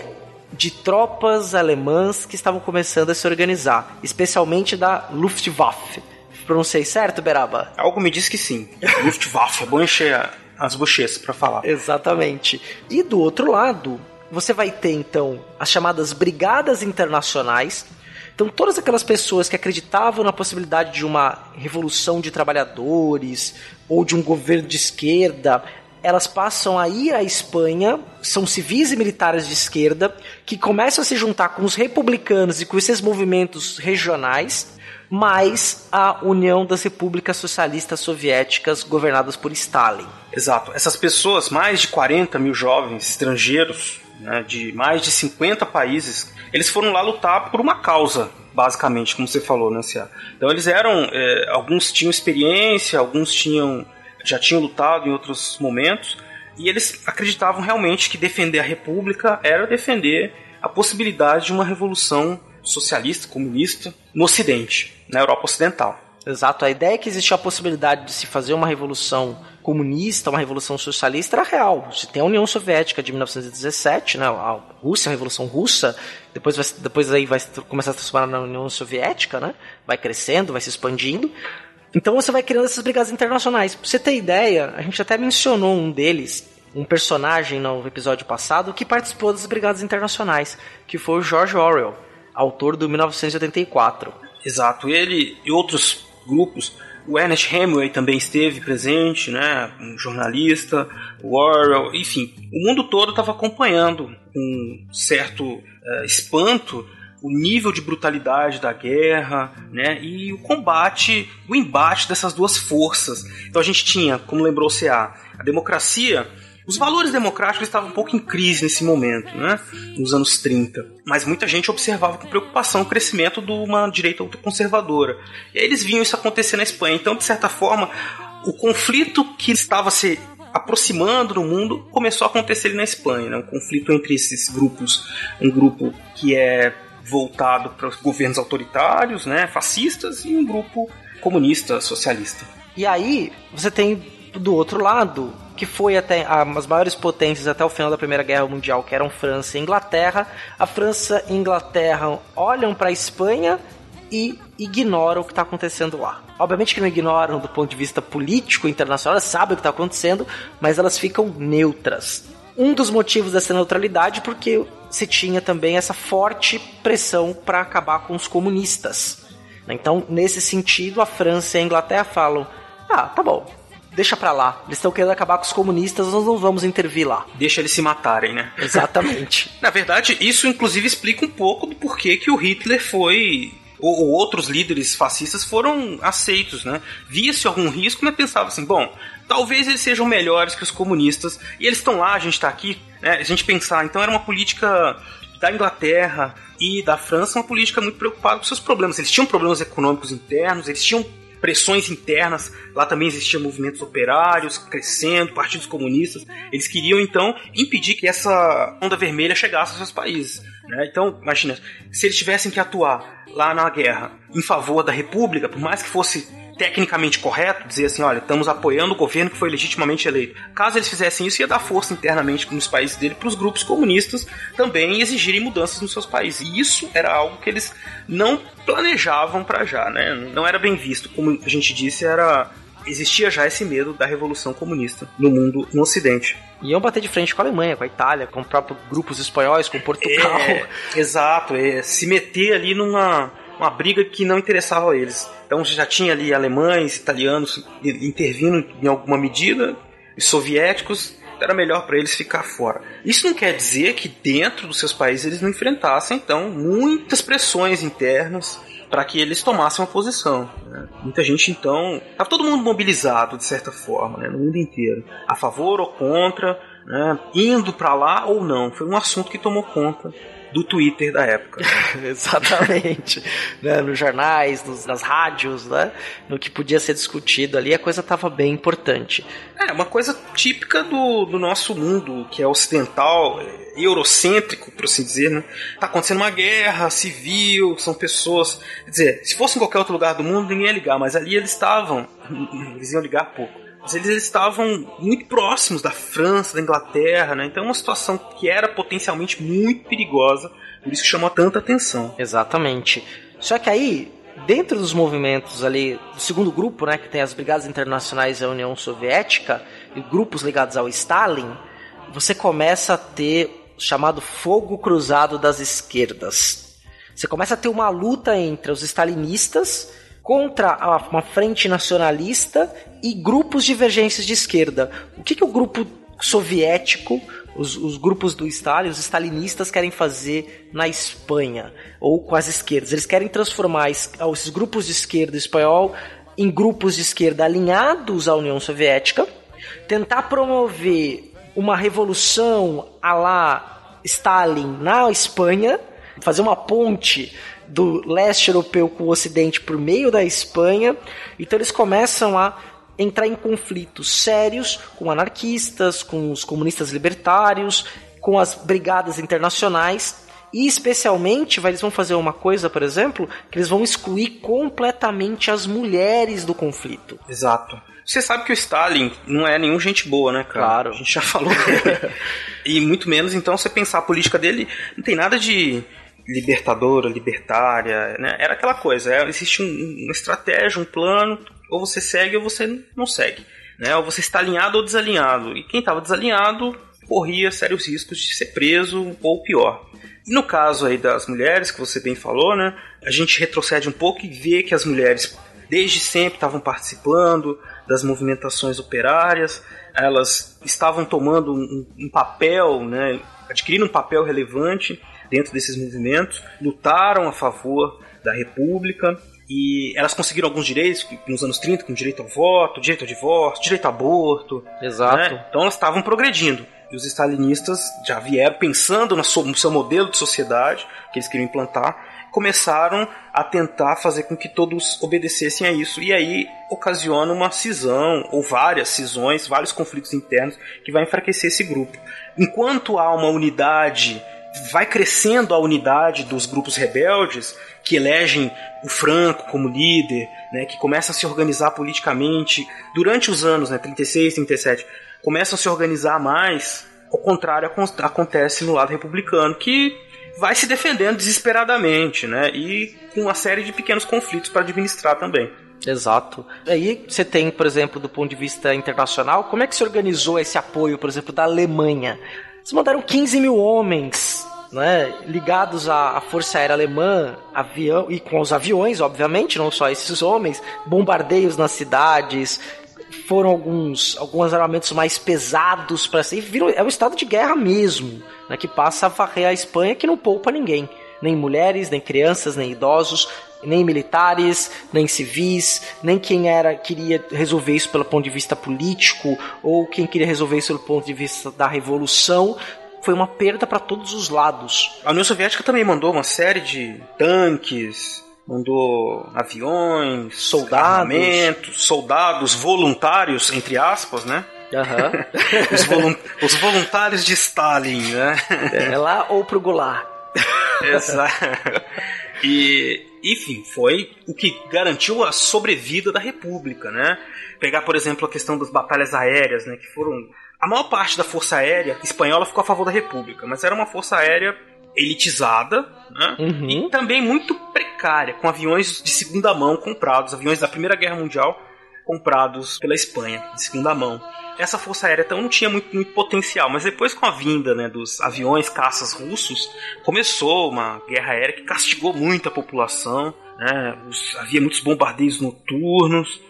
S2: de tropas alemãs que estavam começando a se organizar, especialmente da Luftwaffe. Pronunciei certo, Beraba?
S3: Algo me diz que sim. Luftwaffe, é bom encher as bochechas para falar.
S2: Exatamente. E do outro lado, você vai ter então as chamadas brigadas internacionais. Então, todas aquelas pessoas que acreditavam na possibilidade de uma revolução de trabalhadores ou de um governo de esquerda, elas passam a ir à Espanha, são civis e militares de esquerda, que começam a se juntar com os republicanos e com esses movimentos regionais mais a União das Repúblicas Socialistas Soviéticas governadas por Stalin.
S3: Exato. Essas pessoas, mais de 40 mil jovens estrangeiros, né, de mais de 50 países, eles foram lá lutar por uma causa, basicamente, como você falou, né, Cia? Então eles eram, é, alguns tinham experiência, alguns tinham já tinham lutado em outros momentos, e eles acreditavam realmente que defender a República era defender a possibilidade de uma revolução socialista, comunista, no Ocidente, na Europa Ocidental.
S2: Exato, a ideia que existia a possibilidade de se fazer uma revolução comunista, uma revolução socialista era real. Você tem a União Soviética de 1917, né, a Rússia, a Revolução Russa, depois, vai, depois aí vai começar a se transformar na União Soviética, né, vai crescendo, vai se expandindo. Então você vai criando essas brigadas internacionais. Pra você ter ideia, a gente até mencionou um deles, um personagem no episódio passado, que participou das brigadas internacionais, que foi o George Orwell, autor do 1984.
S3: Exato, ele e outros grupos. O Ernest Hemingway também esteve presente, né? Um jornalista, o Orwell, enfim, o mundo todo estava acompanhando com certo uh, espanto o nível de brutalidade da guerra, né? E o combate, o embate dessas duas forças. Então a gente tinha, como lembrou o CA, a democracia os valores democráticos estavam um pouco em crise nesse momento, né? nos anos 30. Mas muita gente observava com preocupação o crescimento de uma direita ultraconservadora. E aí eles viam isso acontecer na Espanha. Então, de certa forma, o conflito que estava se aproximando no mundo começou a acontecer na Espanha. Né? Um conflito entre esses grupos. Um grupo que é voltado para os governos autoritários, né, fascistas, e um grupo comunista, socialista.
S2: E aí, você tem do outro lado que foi até as maiores potências até o final da Primeira Guerra Mundial, que eram França e Inglaterra. A França e Inglaterra olham para a Espanha e ignoram o que está acontecendo lá. Obviamente que não ignoram do ponto de vista político internacional, elas sabem o que está acontecendo, mas elas ficam neutras. Um dos motivos dessa neutralidade é porque se tinha também essa forte pressão para acabar com os comunistas. Então, nesse sentido, a França e a Inglaterra falam: ah, tá bom, deixa pra lá. Eles estão querendo acabar com os comunistas, nós não vamos intervir lá.
S3: Deixa eles se matarem, né? <laughs> <laughs>
S2: Exatamente.
S3: Na verdade, isso inclusive explica um pouco do porquê que o Hitler foi ou, ou, outros líderes fascistas foram aceitos, né? Via-se algum risco, mas pensava assim, bom, talvez eles sejam melhores que os comunistas, e eles estão lá, a gente está aqui, né? A gente pensar, então era uma política da Inglaterra e da França, uma política muito preocupada com seus problemas. Eles tinham problemas econômicos internos, eles tinham pressões internas. Lá também existiam movimentos operários crescendo, partidos comunistas. Eles queriam então impedir que essa onda vermelha chegasse aos seus países. Né? Então, imagina, se eles tivessem que atuar lá na guerra em favor da República, por mais que fosse tecnicamente correto dizer assim, olha, estamos apoiando o governo que foi legitimamente eleito. Caso eles fizessem isso, ia dar força internamente nos países dele para os grupos comunistas também exigirem mudanças nos seus países. E isso era algo que eles não planejavam para já, né? Não era bem visto. Como a gente disse, era existia já esse medo da revolução comunista no mundo, no Ocidente.
S2: Iam bater de frente com a Alemanha, com a Itália, com próprios grupos espanhóis, com Portugal.
S3: É, exato, é, se meter ali numa uma briga que não interessava a eles. Então já tinha ali alemães, italianos intervindo em alguma medida, e soviéticos, era melhor para eles ficar fora. Isso não quer dizer que dentro dos seus países eles não enfrentassem então muitas pressões internas para que eles tomassem uma posição. Né? Muita gente então estava todo mundo mobilizado de certa forma, né? no mundo inteiro, a favor ou contra, né? indo para lá ou não. Foi um assunto que tomou conta do Twitter da época. <laughs>
S2: Exatamente. né? Nos jornais, nos, nas rádios, né? no que podia ser discutido ali, a coisa estava bem importante.
S3: É, uma coisa típica do, do nosso mundo, que é ocidental, eurocêntrico, por assim dizer, né? Tá acontecendo uma guerra civil, são pessoas. Quer dizer, se fosse em qualquer outro lugar do mundo, ninguém ia ligar, mas ali eles estavam. <laughs> Eles iam ligar pouco mas eles estavam muito próximos da França, da Inglaterra, né? Então é uma situação que era potencialmente muito perigosa, por isso que chamou tanta atenção.
S2: Exatamente. Só que aí, dentro dos movimentos ali, do segundo grupo, né, que tem as Brigadas Internacionais da União Soviética e grupos ligados ao Stalin, você começa a ter chamado fogo cruzado das esquerdas. Você começa a ter uma luta entre os stalinistas contra uma frente nacionalista e grupos divergentes de esquerda. O que, que o grupo soviético os, os, grupos do Stalin, os stalinistas querem fazer na Espanha ou com as esquerdas. Eles querem transformar esses grupos de esquerda espanhol em grupos de esquerda alinhados à União Soviética, tentar promover uma revolução a lá Stalin na Espanha, fazer uma ponte do leste europeu com o ocidente por meio da Espanha. Então eles começam a entrar em conflitos sérios com anarquistas, com os comunistas libertários, com as brigadas internacionais. E especialmente, eles vão fazer uma coisa, por exemplo, que eles vão excluir completamente as mulheres do conflito.
S3: Exato. Você sabe que o Stalin não é nenhum gente boa, né, cara?
S2: Claro.
S3: A gente já falou dele. <laughs> e muito menos, então, você pensar a política dele, não tem nada de libertadora, libertária, né? Era aquela coisa, é, existe um, uma estratégia, um plano, ou você segue ou você não segue, né? Ou você está alinhado ou desalinhado. E quem estava desalinhado corria sérios riscos de ser preso ou pior. E no caso aí das mulheres, que você bem falou, né? A gente retrocede um pouco e vê que as mulheres desde sempre estavam participando das movimentações operárias, elas estavam tomando um, um papel, né? Adquirindo um papel relevante dentro desses movimentos, lutaram a favor da República e elas conseguiram alguns direitos nos anos 30, como direito ao voto, direito ao divórcio, direito ao aborto.
S2: Exato.
S3: Né? Então elas estavam progredindo. E os stalinistas já vieram pensando no seu modelo de sociedade que eles queriam implantar, começaram a tentar fazer com que todos obedecessem a isso. E aí ocasiona uma cisão, ou várias cisões, vários conflitos internos que vai enfraquecer esse grupo. Enquanto há uma unidade vai crescendo a unidade dos grupos rebeldes que elegem o Franco como líder, né, que começam a se organizar politicamente durante os anos, né, 36, 37, começam a se organizar mais. Ao contrário, acontece no lado republicano, que vai se defendendo desesperadamente, né, e com uma série de pequenos conflitos para administrar também.
S2: Exato. Aí você tem, por exemplo, do ponto de vista internacional, como é que se organizou esse apoio, por exemplo, da Alemanha? Eles mandaram 15 mil homens né, ligados à, à, Força Aérea Alemã, avião e com os aviões, obviamente, não só esses homens, bombardeios nas cidades, foram alguns, alguns armamentos mais pesados para ser. É um estado de guerra mesmo, né, que passa a varrer a Espanha que não poupa ninguém. Nem mulheres, nem crianças, nem idosos, nem militares, nem civis, nem quem era queria resolver isso pelo ponto de vista político ou quem queria resolver isso pelo ponto de vista da revolução, foi uma perda para todos os lados.
S3: A União Soviética também mandou uma série de tanques, mandou aviões, soldados, soldados voluntários, entre aspas, né?
S2: Uhum. <laughs>
S3: os, volun os, voluntários de Stalin, né?
S2: É lá ou pro Goulart. <laughs>
S3: Exato. E, enfim, foi o que garantiu a sobrevida da República, né? Pegar, por exemplo, a questão das batalhas aéreas, né? Que foram a maior parte da força aérea espanhola ficou a favor da República, mas era uma força aérea elitizada né?
S2: uhum.
S3: e também muito precária, com aviões de segunda mão comprados, aviões da Primeira Guerra Mundial comprados pela Espanha, de segunda mão. Essa força aérea então não tinha muito, muito potencial, mas depois com a vinda né, dos aviões caças russos, começou uma guerra aérea que castigou muito a população. Né? Os, havia muitos bombardeios noturnos,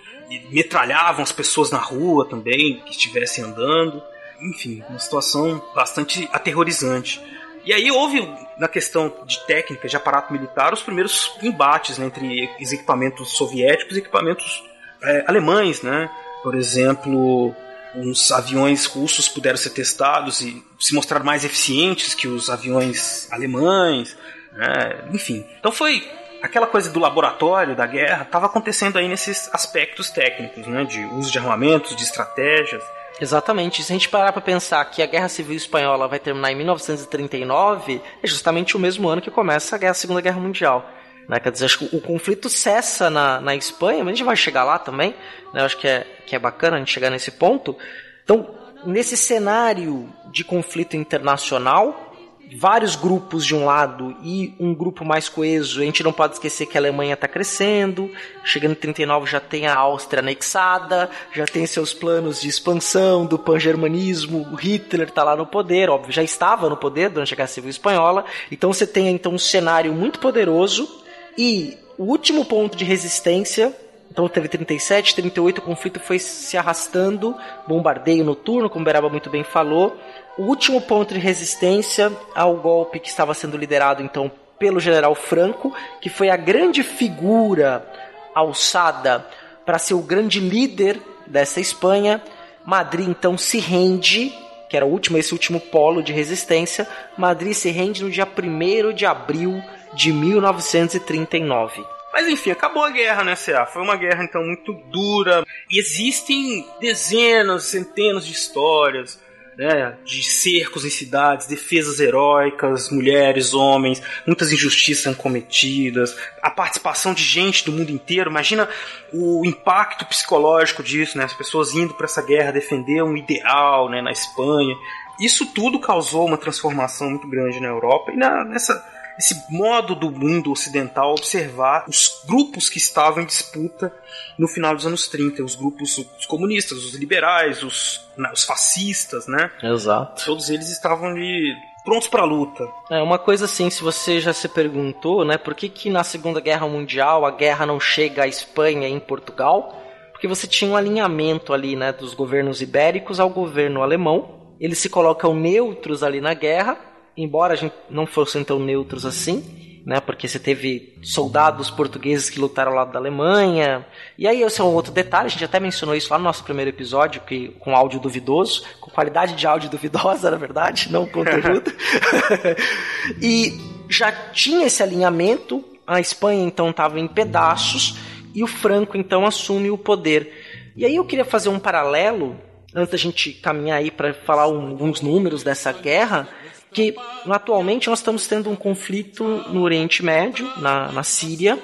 S3: metralhavam as pessoas na rua também, que estivessem andando. Enfim, uma situação bastante aterrorizante. E aí houve, na questão de técnica, de aparato militar, os primeiros embates né, entre os equipamentos soviéticos e equipamentos é, alemães, né? Por exemplo, uns aviões russos puderam ser testados e se mostrar mais eficientes que os aviões alemães, né? enfim. Então foi aquela coisa do laboratório da guerra estava acontecendo aí nesses aspectos técnicos, né, de uso de armamentos, de estratégias.
S2: Exatamente. Se a gente parar para pensar que a Guerra Civil Espanhola vai terminar em 1939, é justamente o mesmo ano que começa a, guerra, a Segunda Guerra Mundial. Né? Quer dizer, acho que o conflito cessa na, na Espanha, mas a gente vai chegar lá também. Né? Acho que é, que é bacana a gente chegar nesse ponto. Então, nesse cenário de conflito internacional, vários grupos de um lado e um grupo mais coeso. A gente não pode esquecer que a Alemanha está crescendo, chegando em 39 já tem a Áustria anexada, já tem seus planos de expansão do pan-germanismo, o Hitler está lá no poder, óbvio, já estava no poder durante a Guerra Civil Espanhola. Então você tem então um cenário muito poderoso e o último ponto de resistência Então teve 37, 38, o conflito foi se arrastando, bombardeio noturno, como Beraba muito bem falou. O último ponto de resistência ao golpe que estava sendo liderado então pelo general Franco, que foi a grande figura alçada para ser o grande líder dessa Espanha. Madrid então se rende, que era o último, esse último polo de resistência. Madrid se rende no dia 1 de abril de 1939.
S3: Mas enfim, acabou a guerra, né, CA? Foi uma guerra então muito dura. E existem dezenas, centenas de histórias né, de cercos em cidades, defesas heróicas, mulheres, homens, muitas injustiças são cometidas, a participação de gente do mundo inteiro. Imagina o impacto psicológico disso, né, as pessoas indo para essa guerra defender um ideal né, na Espanha. Isso tudo causou uma transformação muito grande na Europa e na, nessa esse modo do mundo ocidental observar os grupos que estavam em disputa no final dos anos 30, os grupos os comunistas, os liberais, os, os fascistas, né?
S2: Exato.
S3: Todos eles estavam ali prontos para a luta.
S2: É uma coisa assim, se você já se perguntou, né, por que que na Segunda Guerra Mundial a guerra não chega à Espanha e em Portugal? Porque você tinha um alinhamento ali, né, dos governos ibéricos ao governo alemão. Eles se colocam neutros ali na guerra embora a gente não fossem tão neutros assim, né? Porque você teve soldados portugueses que lutaram ao lado da Alemanha. E aí esse é um outro detalhe, a gente até mencionou isso lá no nosso primeiro episódio, que com áudio duvidoso, com qualidade de áudio duvidosa, <laughs> na verdade, não conteúdo. <laughs> e já tinha esse alinhamento, a Espanha então estava em pedaços e o Franco então assume o poder. E aí eu queria fazer um paralelo antes da gente caminhar aí para falar alguns números dessa guerra, que atualmente nós estamos tendo um conflito no Oriente Médio, na, na Síria,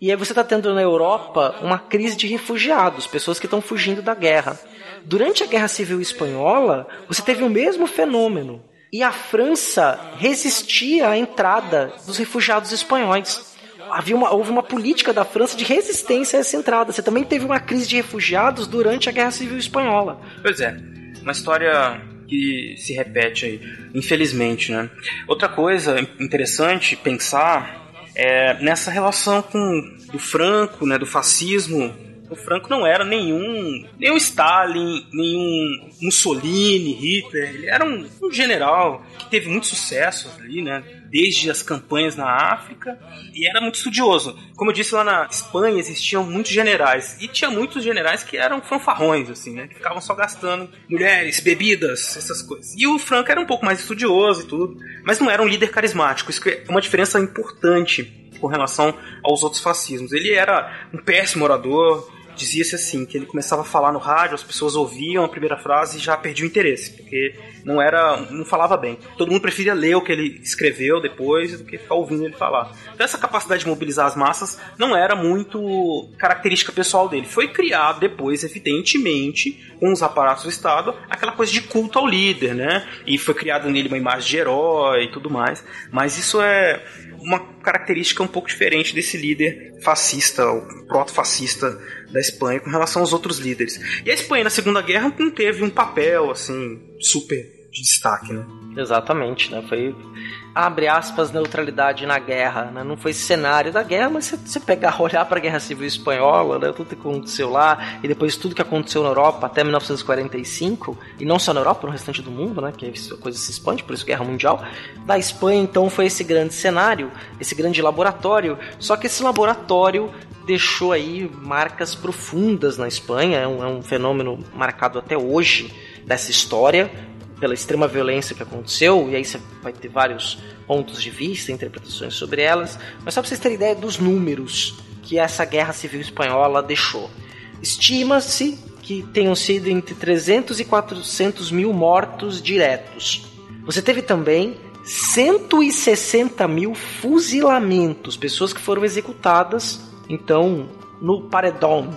S2: e aí você está tendo na Europa uma crise de refugiados, pessoas que estão fugindo da guerra. Durante a Guerra Civil Espanhola, você teve o mesmo fenômeno. E a França resistia à entrada dos refugiados espanhóis. Havia uma, houve uma política da França de resistência a essa entrada. Você também teve uma crise de refugiados durante a Guerra Civil Espanhola.
S3: Pois é, uma história que se repete aí, infelizmente, né? Outra coisa interessante pensar é nessa relação com do Franco, né, do fascismo. O Franco não era nenhum, nenhum Stalin, nenhum Mussolini, Hitler. Ele era um, um general que teve muito sucesso ali, né? desde as campanhas na África e era muito estudioso. Como eu disse lá na Espanha existiam muitos generais e tinha muitos generais que eram fanfarrões assim, né, que ficavam só gastando mulheres, bebidas, essas coisas. E o Franco era um pouco mais estudioso e tudo, mas não era um líder carismático. Isso é uma diferença importante com relação aos outros fascismos. Ele era um péssimo orador, dizia-se assim, que ele começava a falar no rádio, as pessoas ouviam a primeira frase e já perdiam o interesse, porque não era, não falava bem. Todo mundo preferia ler o que ele escreveu depois do que ficar ouvindo ele falar. Então essa capacidade de mobilizar as massas não era muito característica pessoal dele. Foi criado depois, evidentemente, com os aparatos do Estado, aquela coisa de culto ao líder, né? E foi criado nele uma imagem de herói e tudo mais. Mas isso é uma característica um pouco diferente desse líder fascista, proto-fascista da Espanha com relação aos outros líderes. E a Espanha na Segunda Guerra não teve um papel assim super de destaque, né?
S2: Exatamente, né? Foi abre aspas neutralidade na guerra, né? Não foi cenário da guerra, mas você pegar, <laughs> olhar para a Guerra Civil espanhola, né? Tudo que aconteceu lá e depois tudo que aconteceu na Europa até 1945 e não só na Europa, no restante do mundo, né? Que a coisa se expande, por isso Guerra Mundial. Da Espanha então foi esse grande cenário, esse grande laboratório. Só que esse laboratório deixou aí marcas profundas na Espanha, é um, é um fenômeno marcado até hoje dessa história, pela extrema violência que aconteceu, e aí você vai ter vários pontos de vista, interpretações sobre elas, mas só para vocês terem ideia dos números que essa guerra civil espanhola deixou. Estima-se que tenham sido entre 300 e 400 mil mortos diretos. Você teve também 160 mil fuzilamentos, pessoas que foram executadas então no paredão.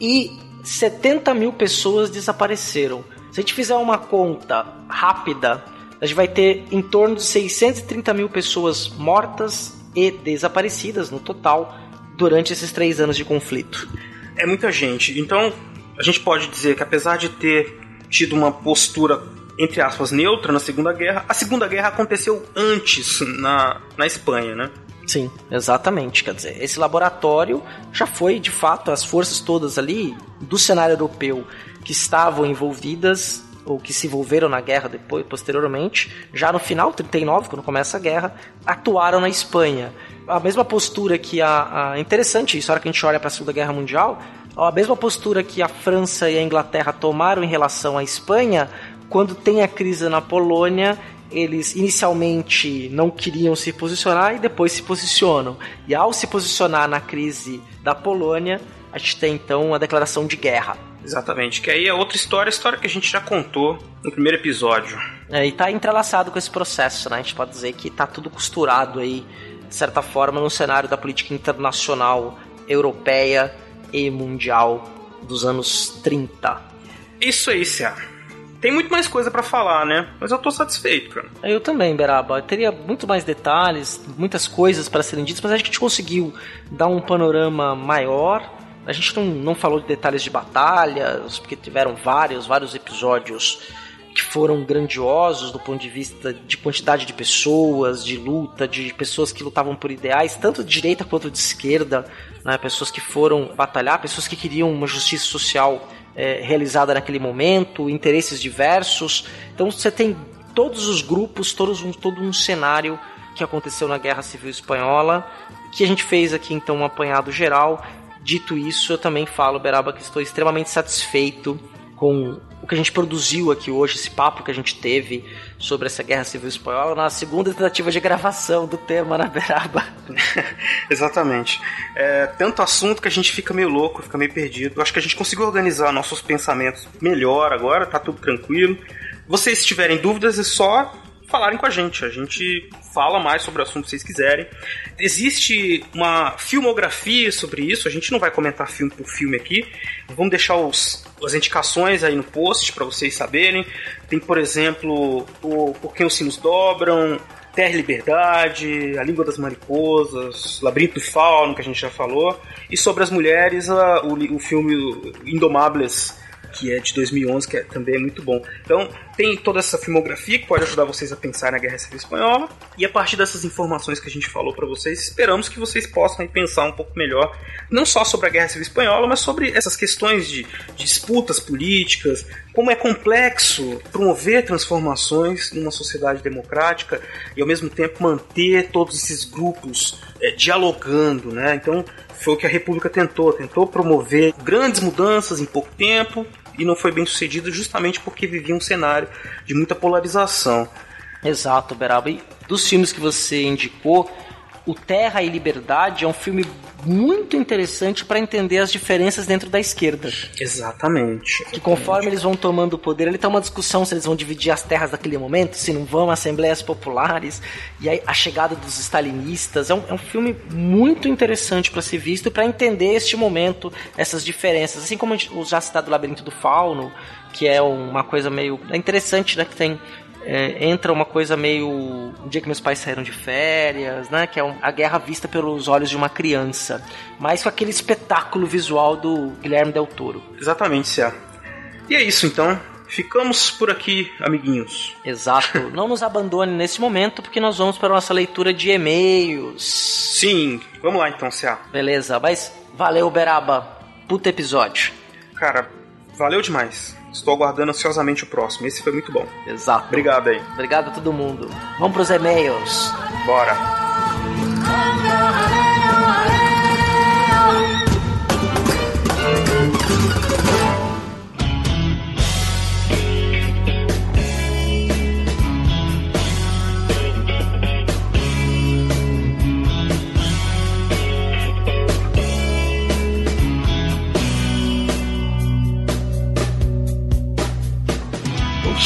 S2: E 70 mil pessoas desapareceram. Se a gente fizer uma conta rápida, a gente vai ter em torno de 630 mil pessoas mortas e desaparecidas no total durante esses três anos de conflito.
S3: É muita gente. Então, a gente pode dizer que apesar de ter tido uma postura entre aspas neutra na Segunda Guerra, a Segunda Guerra aconteceu antes na, na Espanha, né?
S2: Sim, exatamente. Quer dizer, esse laboratório já foi, de fato, as forças todas ali do cenário europeu que estavam envolvidas ou que se envolveram na guerra depois, posteriormente, já no final, 39, quando começa a guerra, atuaram na Espanha. A mesma postura que a. a interessante isso, a hora que a gente olha para a Segunda Guerra Mundial, a mesma postura que a França e a Inglaterra tomaram em relação à Espanha, quando tem a crise na Polônia, eles inicialmente não queriam se posicionar e depois se posicionam. E ao se posicionar na crise da Polônia, a gente tem então a declaração de guerra.
S3: Exatamente, que aí é outra história, a história que a gente já contou no primeiro episódio.
S2: É, e tá entrelaçado com esse processo, né? A gente pode dizer que tá tudo costurado aí, de certa forma, no cenário da política internacional europeia e mundial dos anos 30.
S3: Isso aí, Cia. Tem muito mais coisa para falar, né? Mas eu tô satisfeito, cara.
S2: Eu também, Beraba. Eu teria muito mais detalhes, muitas coisas para serem ditas, mas acho que a gente conseguiu dar um panorama maior a gente não, não falou de detalhes de batalhas, porque tiveram vários, vários episódios que foram grandiosos do ponto de vista de quantidade de pessoas, de luta, de pessoas que lutavam por ideais, tanto de direita quanto de esquerda, né? pessoas que foram batalhar, pessoas que queriam uma justiça social é, realizada naquele momento, interesses diversos. Então você tem todos os grupos, todos um, todo um cenário que aconteceu na Guerra Civil Espanhola, que a gente fez aqui então um apanhado geral Dito isso, eu também falo, Beraba, que estou extremamente satisfeito com o que a gente produziu aqui hoje, esse papo que a gente teve sobre essa Guerra Civil Espanhola, na segunda tentativa de gravação do tema na Beraba. <laughs>
S3: Exatamente. É tanto assunto que a gente fica meio louco, fica meio perdido. Acho que a gente conseguiu organizar nossos pensamentos melhor agora, tá tudo tranquilo. Vocês se tiverem dúvidas, é só falarem com a gente. A gente fala mais sobre o assunto que vocês quiserem. Existe uma filmografia sobre isso, a gente não vai comentar filme por filme aqui. Vamos deixar os, as indicações aí no post para vocês saberem. Tem, por exemplo, o Por Quem os Sinos Dobram, Terra e Liberdade, A Língua das Mariposas, Labirinto do Fauno, que a gente já falou, e sobre as mulheres, a, o, o filme Indomables que é de 2011, que é, também é muito bom. Então, tem toda essa filmografia que pode ajudar vocês a pensar na Guerra Civil Espanhola. E a partir dessas informações que a gente falou para vocês, esperamos que vocês possam pensar um pouco melhor, não só sobre a Guerra Civil Espanhola, mas sobre essas questões de, de disputas políticas, como é complexo promover transformações numa sociedade democrática e ao mesmo tempo manter todos esses grupos é, dialogando, né? Então, foi o que a República tentou, tentou promover grandes mudanças em pouco tempo e não foi bem sucedido justamente porque vivia um cenário de muita polarização.
S2: Exato, Beraba. E dos filmes que você indicou, o Terra e Liberdade é um filme muito interessante para entender as diferenças dentro da esquerda.
S3: Exatamente.
S2: Que conforme eles vão tomando o poder, ele tá uma discussão se eles vão dividir as terras daquele momento, se não vão, assembleias populares, e aí a chegada dos stalinistas. É um, é um filme muito interessante para ser visto e para entender este momento, essas diferenças. Assim como o já citado Labirinto do Fauno, que é uma coisa meio. É interessante, né? Que tem é, entra uma coisa meio. O dia que meus pais saíram de férias, né? Que é um, a guerra vista pelos olhos de uma criança. Mas com aquele espetáculo visual do Guilherme Del Toro.
S3: Exatamente, Cia. E é isso então. Ficamos por aqui, amiguinhos.
S2: Exato. <laughs> Não nos abandone nesse momento, porque nós vamos para a nossa leitura de e-mails.
S3: Sim, vamos lá então, Cia.
S2: Beleza, mas valeu, Beraba. Puta episódio.
S3: Cara, valeu demais. Estou aguardando ansiosamente o próximo. Esse foi muito bom.
S2: Exato.
S3: Obrigado aí.
S2: Obrigado a todo mundo. Vamos pros e-mails.
S3: Bora.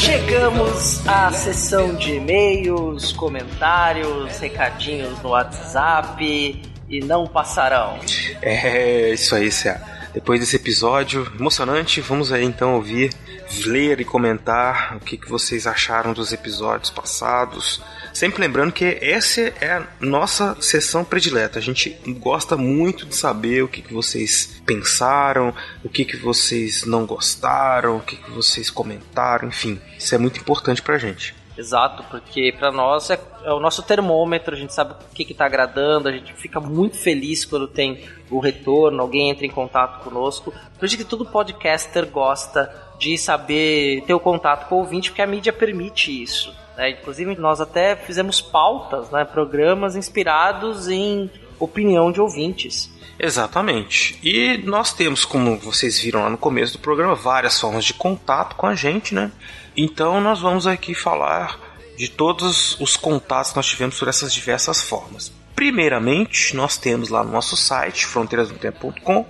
S2: Chegamos à sessão de e-mails, comentários, recadinhos no WhatsApp e não passarão.
S3: É, isso aí, Cia. Depois desse episódio emocionante, vamos aí então ouvir, ler e comentar o que, que vocês acharam dos episódios passados. Sempre lembrando que essa é a nossa sessão predileta. A gente gosta muito de saber o que, que vocês pensaram, o que, que vocês não gostaram, o que, que vocês comentaram, enfim. Isso é muito importante pra gente.
S2: Exato, porque para nós é, é, o nosso termômetro, a gente sabe o que está agradando, a gente fica muito feliz quando tem o retorno, alguém entra em contato conosco. Isso que todo podcaster gosta de saber ter o contato com o ouvinte, porque a mídia permite isso. Né? Inclusive, nós até fizemos pautas, né? programas inspirados em opinião de ouvintes.
S3: Exatamente. E nós temos, como vocês viram lá no começo do programa, várias formas de contato com a gente, né? Então nós vamos aqui falar de todos os contatos que nós tivemos por essas diversas formas. Primeiramente, nós temos lá no nosso site, fronteirasdotempo.com,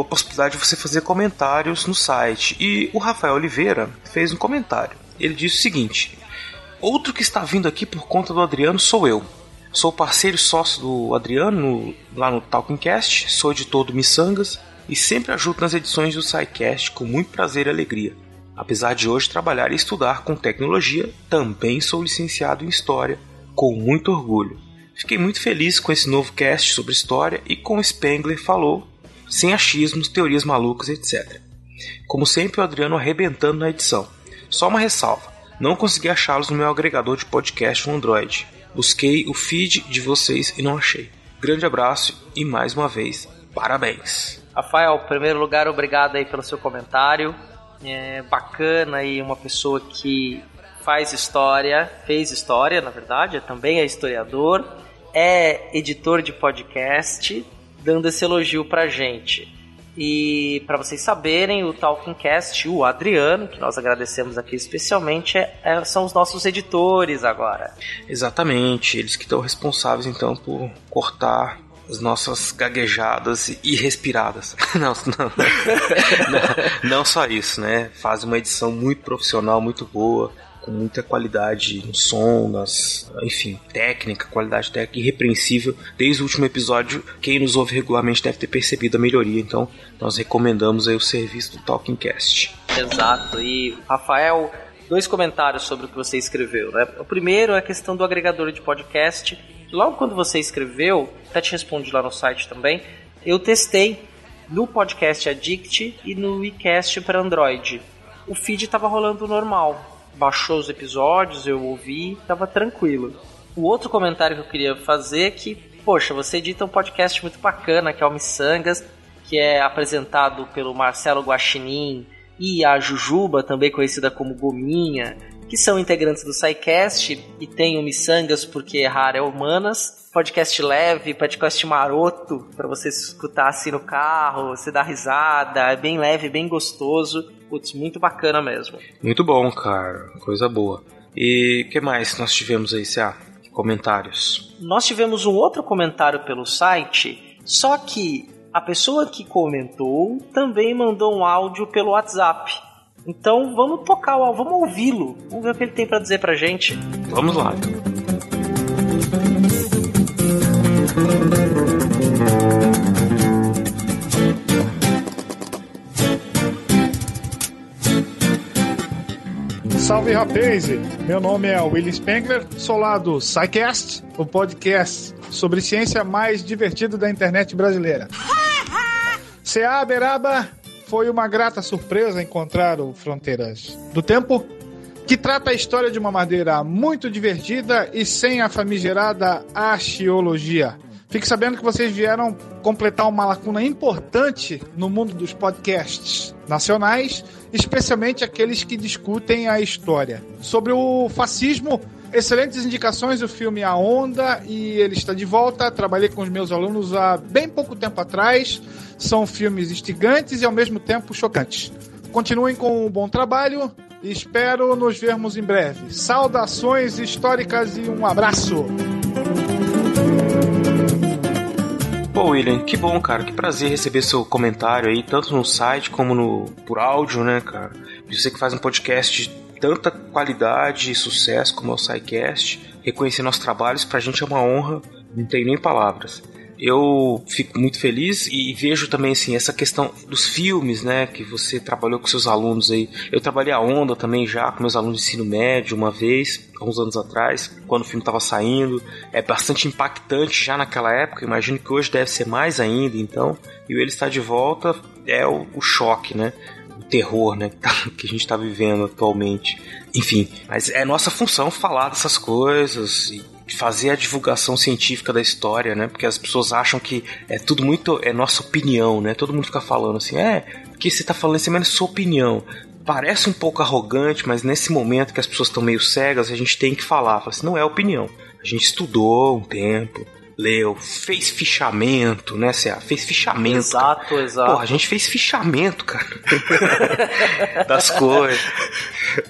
S3: a possibilidade de você fazer comentários no site. E o Rafael Oliveira fez um comentário. Ele disse o seguinte: Outro que está vindo aqui por conta do Adriano sou eu. Sou parceiro e sócio do Adriano lá no Talkingcast, sou editor do Missangas e sempre ajudo nas edições do SciCast com muito prazer e alegria. Apesar de hoje trabalhar e estudar com tecnologia, também sou licenciado em História, com muito orgulho. Fiquei muito feliz com esse novo cast sobre história e com o Spengler falou, sem achismos, teorias malucas, etc. Como sempre, o Adriano arrebentando na edição. Só uma ressalva: não consegui achá-los no meu agregador de podcast no Android. Busquei o feed de vocês e não achei. Grande abraço e mais uma vez, parabéns.
S2: Rafael, em primeiro lugar, obrigado aí pelo seu comentário é, bacana e uma pessoa que faz história, fez história, na verdade, também é historiador, é editor de podcast, dando esse elogio pra gente. E para vocês saberem, o Talkingcast, o Adriano, que nós agradecemos aqui especialmente, é, é, são os nossos editores agora.
S3: Exatamente, eles que estão responsáveis então por cortar as nossas gaguejadas e respiradas. <laughs> não, não, <laughs> não, não, só isso, né? Faz uma edição muito profissional, muito boa, com muita qualidade no som, nas, enfim, técnica, qualidade técnica irrepreensível. Desde o último episódio, quem nos ouve regularmente deve ter percebido a melhoria, então nós recomendamos aí o serviço do Talking Cast.
S2: Exato. E Rafael, dois comentários sobre o que você escreveu, né? O primeiro é a questão do agregador de podcast logo quando você escreveu, até te respondi lá no site também, eu testei no podcast Addict e no WeCast para Android. O feed estava rolando normal. Baixou os episódios, eu ouvi, estava tranquilo. O outro comentário que eu queria fazer é que, poxa, você edita um podcast muito bacana, que é o Missangas, que é apresentado pelo Marcelo Guaxinim e a Jujuba, também conhecida como Gominha que são integrantes do SciCast e tem o Missangas porque errar é humanas. Podcast leve, podcast maroto, para você escutar assim no carro, você dá risada, é bem leve, bem gostoso. Putz, muito bacana mesmo.
S3: Muito bom, cara. Coisa boa. E o que mais nós tivemos aí, Cia? Comentários.
S2: Nós tivemos um outro comentário pelo site, só que a pessoa que comentou também mandou um áudio pelo WhatsApp. Então vamos tocar, vamos ouvi-lo. Vamos ver o que ele tem para dizer pra gente.
S3: Vamos lá.
S8: Salve rapaz! Meu nome é William Spengler, sou lá do SciCast, o podcast sobre ciência mais divertido da internet brasileira. <laughs> Seá Beraba, foi uma grata surpresa encontrar o Fronteiras do Tempo, que trata a história de uma maneira muito divertida e sem a famigerada arqueologia. Fique sabendo que vocês vieram completar uma lacuna importante no mundo dos podcasts nacionais, especialmente aqueles que discutem a história. Sobre o fascismo, excelentes indicações do filme A Onda e ele está de volta. Trabalhei com os meus alunos há bem pouco tempo atrás. São filmes instigantes e ao mesmo tempo chocantes. Continuem com um bom trabalho e espero nos vermos em breve. Saudações históricas e um abraço!
S3: Pô, William, que bom, cara. Que prazer receber seu comentário aí, tanto no site como no por áudio, né, cara? Você que faz um podcast de tanta qualidade e sucesso como é o SciCast, reconhecer nossos trabalhos, pra gente é uma honra, não tem nem palavras eu fico muito feliz e vejo também assim essa questão dos filmes, né, que você trabalhou com seus alunos aí. Eu trabalhei a onda também já com meus alunos de ensino médio uma vez, alguns anos atrás, quando o filme estava saindo. É bastante impactante já naquela época. Imagino que hoje deve ser mais ainda. Então, e ele está de volta é o, o choque, né? o terror, né, <laughs> que a gente tá vivendo atualmente. Enfim, mas é nossa função falar dessas coisas e fazer a divulgação científica da história, né? Porque as pessoas acham que é tudo muito é nossa opinião, né? Todo mundo fica falando assim, é, que você tá falando mas é sua opinião. Parece um pouco arrogante, mas nesse momento que as pessoas estão meio cegas, a gente tem que falar, falar assim, não é opinião. A gente estudou um tempo, leu, fez fichamento, né, Cê? Fez fichamento.
S2: Exato, exato.
S3: Porra, a gente fez fichamento, cara. <laughs> das coisas.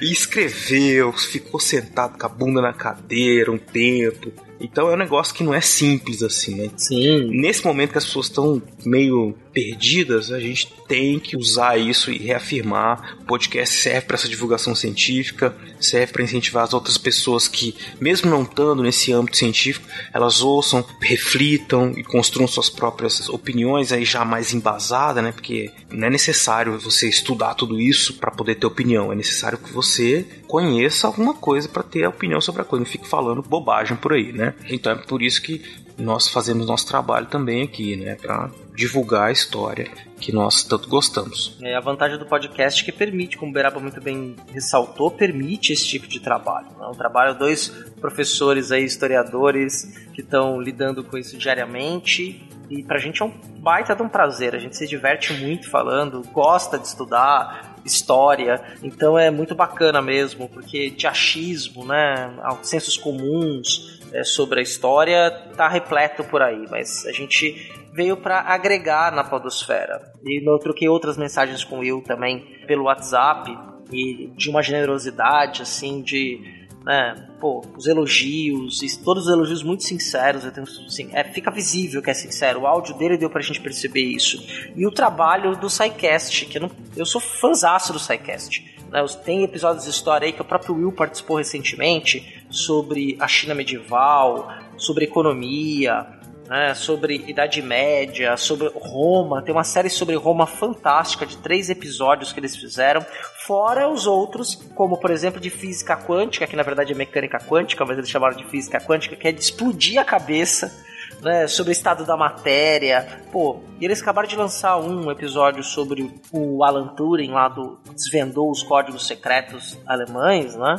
S3: E escreveu, ficou sentado com a bunda na cadeira um tempo. Então é um negócio que não é simples assim, né?
S2: Sim.
S3: Nesse momento que as pessoas estão meio perdidas, a gente tem que usar isso e reafirmar. O podcast serve para essa divulgação científica, serve para incentivar as outras pessoas que, mesmo não estando nesse âmbito científico, elas ouçam, reflitam e construam suas próprias opiniões aí já mais embasada, né? Porque não é necessário você estudar tudo isso para poder ter opinião, é necessário que você conheça alguma coisa para ter opinião sobre a coisa, não fique falando bobagem por aí, né? Então é por isso que nós fazemos nosso trabalho também aqui, né, para divulgar a história que nós tanto gostamos.
S2: É a vantagem do podcast que permite, como o Beraba muito bem ressaltou, permite esse tipo de trabalho. É um trabalho dois professores aí, historiadores, que estão lidando com isso diariamente. E pra gente é um baita de um prazer. A gente se diverte muito falando, gosta de estudar história. Então é muito bacana mesmo, porque de achismo, né, sensos comuns é, sobre a história tá repleto por aí. Mas a gente veio para agregar na podosfera. E eu troquei outras mensagens com o Will também pelo WhatsApp e de uma generosidade assim de né, pô, os elogios, todos os elogios muito sinceros, eu tenho, assim, é, fica visível que é sincero, o áudio dele deu pra gente perceber isso. E o trabalho do SciCast, que eu, não, eu sou fãzaço do SciCast. Né, tem episódios de história aí que o próprio Will participou recentemente sobre a China medieval, sobre economia, né, sobre Idade Média, sobre Roma. Tem uma série sobre Roma fantástica de três episódios que eles fizeram. Fora os outros, como por exemplo de física quântica, que na verdade é mecânica quântica, mas eles chamaram de física quântica, que é de explodir a cabeça. Né, sobre o estado da matéria. Pô, e eles acabaram de lançar um episódio sobre o Alan Turing lá do desvendou os códigos secretos alemães, né?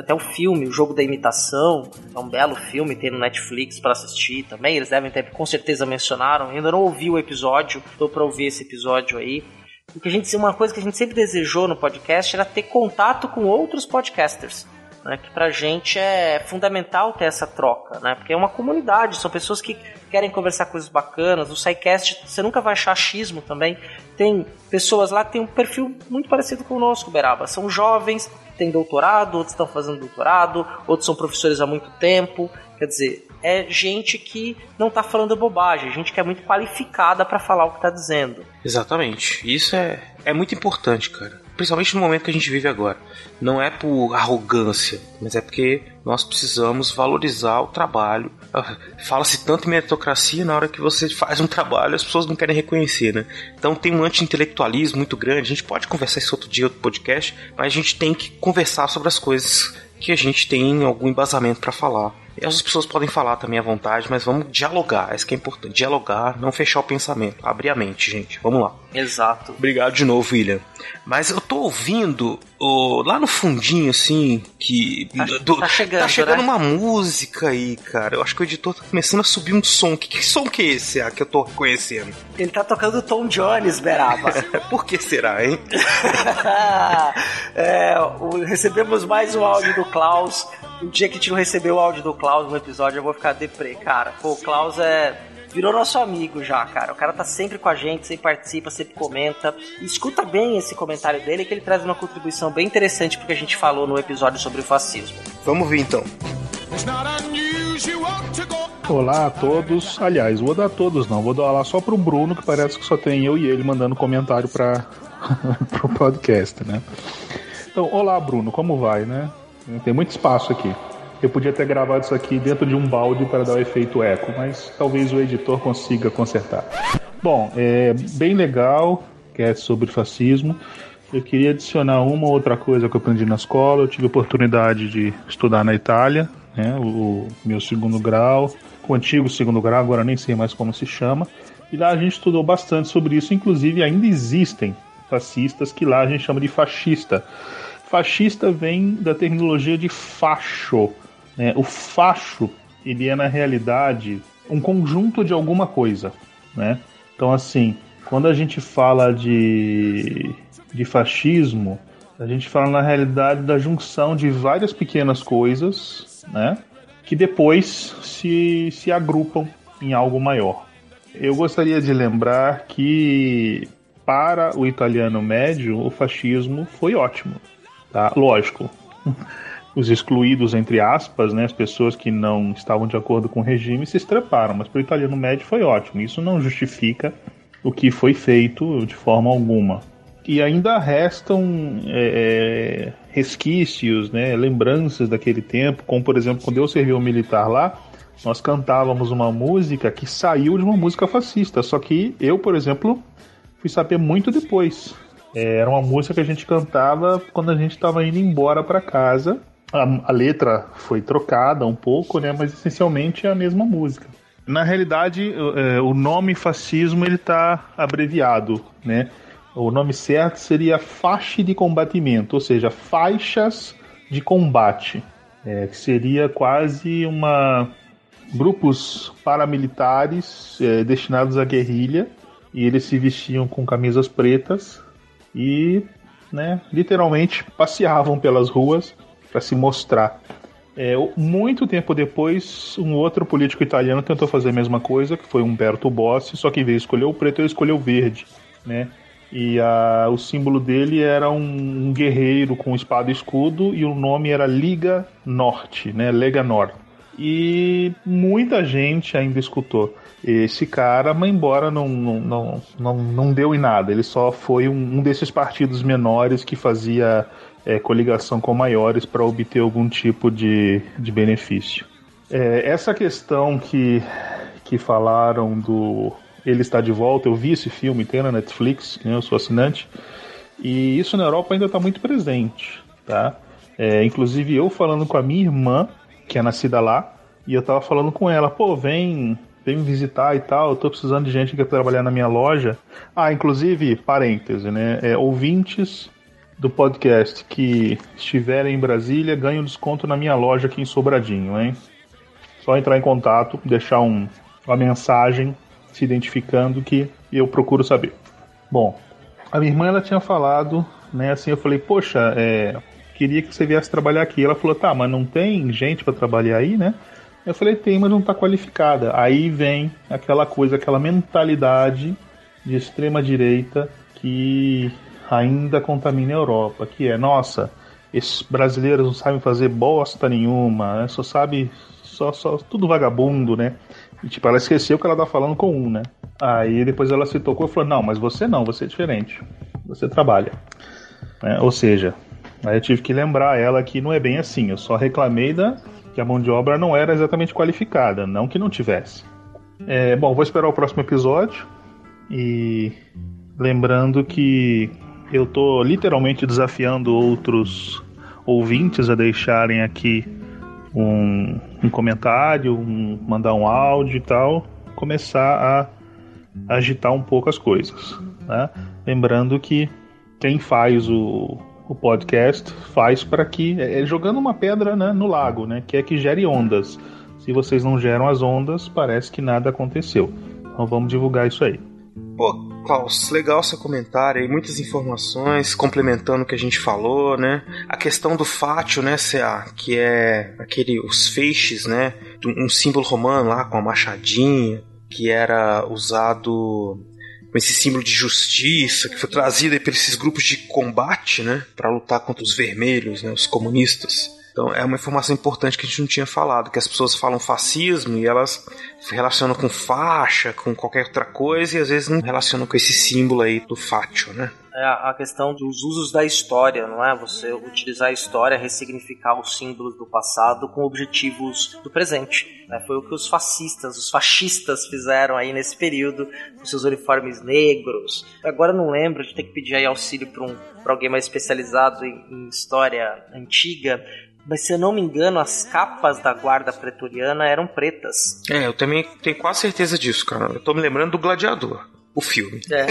S2: Até o filme, o jogo da imitação, é um belo filme, tem no Netflix para assistir também. Eles devem ter, com certeza mencionaram. Ainda não ouvi o episódio, tô para ouvir esse episódio aí. Porque a gente, uma coisa que a gente sempre desejou no podcast era ter contato com outros podcasters. Né, que pra gente é fundamental ter essa troca, né? Porque é uma comunidade, são pessoas que querem conversar coisas bacanas. O SciCast, você nunca vai achar achismo também. Tem pessoas lá que têm um perfil muito parecido com o nosso, Beraba. São jovens, têm doutorado, outros estão fazendo doutorado, outros são professores há muito tempo. Quer dizer, é gente que não está falando bobagem, gente que é muito qualificada para falar o que está dizendo.
S3: Exatamente. Isso é, é muito importante, cara. Principalmente no momento que a gente vive agora. Não é por arrogância, mas é porque nós precisamos valorizar o trabalho. Fala-se tanto em meritocracia na hora que você faz um trabalho, as pessoas não querem reconhecer, né? Então tem um anti-intelectualismo muito grande. A gente pode conversar isso outro dia, outro podcast, mas a gente tem que conversar sobre as coisas que a gente tem algum embasamento para falar. E as pessoas podem falar também à vontade, mas vamos dialogar, isso que é importante. Dialogar, não fechar o pensamento. Abrir a mente, gente. Vamos lá.
S2: Exato.
S3: Obrigado de novo, William. Mas eu tô ouvindo oh, lá no fundinho, assim, que.
S2: Tá, do, tá chegando.
S3: Tá chegando
S2: né?
S3: uma música aí, cara. Eu acho que o editor tá começando a subir um som. Que, que som que é esse ah, que eu tô reconhecendo?
S2: Ele tá tocando Tom Jones, Beraba. <laughs>
S3: Por que será, hein? <laughs>
S2: é, recebemos mais um áudio do Klaus. O dia que a gente não recebeu o áudio do Klaus no episódio, eu vou ficar deprê, cara. Pô, o Klaus é virou nosso amigo já, cara. O cara tá sempre com a gente, sempre participa, sempre comenta. E escuta bem esse comentário dele, que ele traz uma contribuição bem interessante porque a gente falou no episódio sobre o fascismo.
S3: Vamos ver então.
S8: Olá a todos. Aliás, vou dar a todos não, vou dar lá só pro Bruno, que parece que só tem eu e ele mandando comentário para <laughs> pro podcast, né? Então, olá Bruno, como vai, né? Tem muito espaço aqui. Eu podia ter gravado isso aqui dentro de um balde para dar o efeito eco, mas talvez o editor consiga consertar. Bom, é bem legal, que é sobre fascismo. Eu queria adicionar uma outra coisa que eu aprendi na escola. Eu tive a oportunidade de estudar na Itália, né, o meu segundo grau, o antigo segundo grau, agora nem sei mais como se chama. E lá a gente estudou bastante sobre isso, inclusive ainda existem
S9: fascistas, que lá a gente chama de fascista. Fascista vem da terminologia de facho. Né? O facho, ele é na realidade um conjunto de alguma coisa. Né? Então, assim, quando a gente fala de, de fascismo, a gente fala na realidade da junção de várias pequenas coisas, né? Que depois se, se agrupam em algo maior. Eu gostaria de lembrar que para o italiano médio o fascismo foi ótimo, tá? Lógico. Os excluídos, entre aspas, né, as pessoas que não estavam de acordo com o regime se estreparam, mas para o italiano médio foi ótimo. Isso não justifica o que foi feito de forma alguma e ainda restam é, é, resquícios, né, lembranças daquele tempo, como por exemplo quando eu servi o militar lá, nós cantávamos uma música que saiu de uma música fascista, só que eu, por exemplo, fui saber muito depois. É, era uma música que a gente cantava quando a gente estava indo embora para casa. A, a, letra foi trocada um pouco, né, mas essencialmente é a mesma música. Na realidade, é, o nome fascismo ele está abreviado, né? O nome certo seria faixa de combatimento, ou seja, faixas de combate, é, que seria quase uma grupos paramilitares é, destinados à guerrilha e eles se vestiam com camisas pretas e, né, literalmente passeavam pelas ruas para se mostrar. É, muito tempo depois, um outro político italiano tentou fazer a mesma coisa, que foi Umberto Bossi, só que em vez de escolher o preto, ele escolheu o verde, né? E a, o símbolo dele era um, um, guerreiro com espada e escudo e o nome era Liga Norte, né? Lega Norte. E muita gente ainda escutou esse cara, mas embora não, não, não, não, deu em nada. Ele só foi um, um desses partidos menores que fazia é, coligação com maiores para obter algum tipo de, de benefício. É, essa questão que, que falaram do ele está de volta. Eu vi esse filme, tem na Netflix, né, eu sou assinante. E isso na Europa ainda está muito presente, tá? É, inclusive eu falando com a minha irmã, que é nascida lá, e eu tava falando com ela, pô, vem, vem me visitar e tal, eu tô precisando de gente que quer trabalhar na minha loja. Ah, inclusive, parêntese, né? É, ouvintes do podcast que estiverem em Brasília ganham desconto na minha loja aqui em Sobradinho, hein? Só entrar em contato, deixar um, uma mensagem se identificando que eu procuro saber. Bom, a minha irmã ela tinha falado, né, assim, eu falei, poxa, é, queria que você viesse trabalhar aqui. Ela falou, tá, mas não tem gente para trabalhar aí, né? Eu falei, tem, mas não tá qualificada. Aí vem aquela coisa, aquela mentalidade de extrema direita que ainda contamina a Europa, que é, nossa, esses brasileiros não sabem fazer bosta nenhuma, né? só sabe, só, só tudo vagabundo, né? E, tipo, ela esqueceu que ela tá falando com um, né? Aí depois ela se tocou e falou: Não, mas você não, você é diferente. Você trabalha. Né? Ou seja, aí eu tive que lembrar ela que não é bem assim. Eu só reclamei da que a mão de obra não era exatamente qualificada, não que não tivesse. É, bom, vou esperar o próximo episódio e lembrando que eu tô literalmente desafiando outros ouvintes a deixarem aqui um, um comentário, um, mandar um áudio e tal, começar a agitar um pouco as coisas. Né? Lembrando que quem faz o, o podcast faz para que. É, é, jogando uma pedra né, no lago, né? Que é que gere ondas. Se vocês não geram as ondas, parece que nada aconteceu. Então vamos divulgar isso aí.
S3: Pô, Klaus, legal seu comentário aí, muitas informações complementando o que a gente falou, né? A questão do fátio, né, CA, que é aquele, os feixes, né? Um símbolo romano lá com a machadinha, que era usado esse símbolo de justiça que foi trazido por esses grupos de combate, né, para lutar contra os vermelhos, né, os comunistas. Então é uma informação importante que a gente não tinha falado, que as pessoas falam fascismo e elas relacionam com faixa, com qualquer outra coisa e às vezes não relacionam com esse símbolo aí do fátio, né?
S2: É a questão dos usos da história, não é? Você utilizar a história, ressignificar os símbolos do passado com objetivos do presente. Né? Foi o que os fascistas, os fascistas fizeram aí nesse período, com seus uniformes negros. Agora não lembro, a gente tem que pedir aí auxílio para um, alguém mais especializado em, em história antiga, mas se eu não me engano, as capas da guarda pretoriana eram pretas.
S3: É, eu também tenho quase certeza disso, cara. Eu tô me lembrando do gladiador. O filme.
S2: É.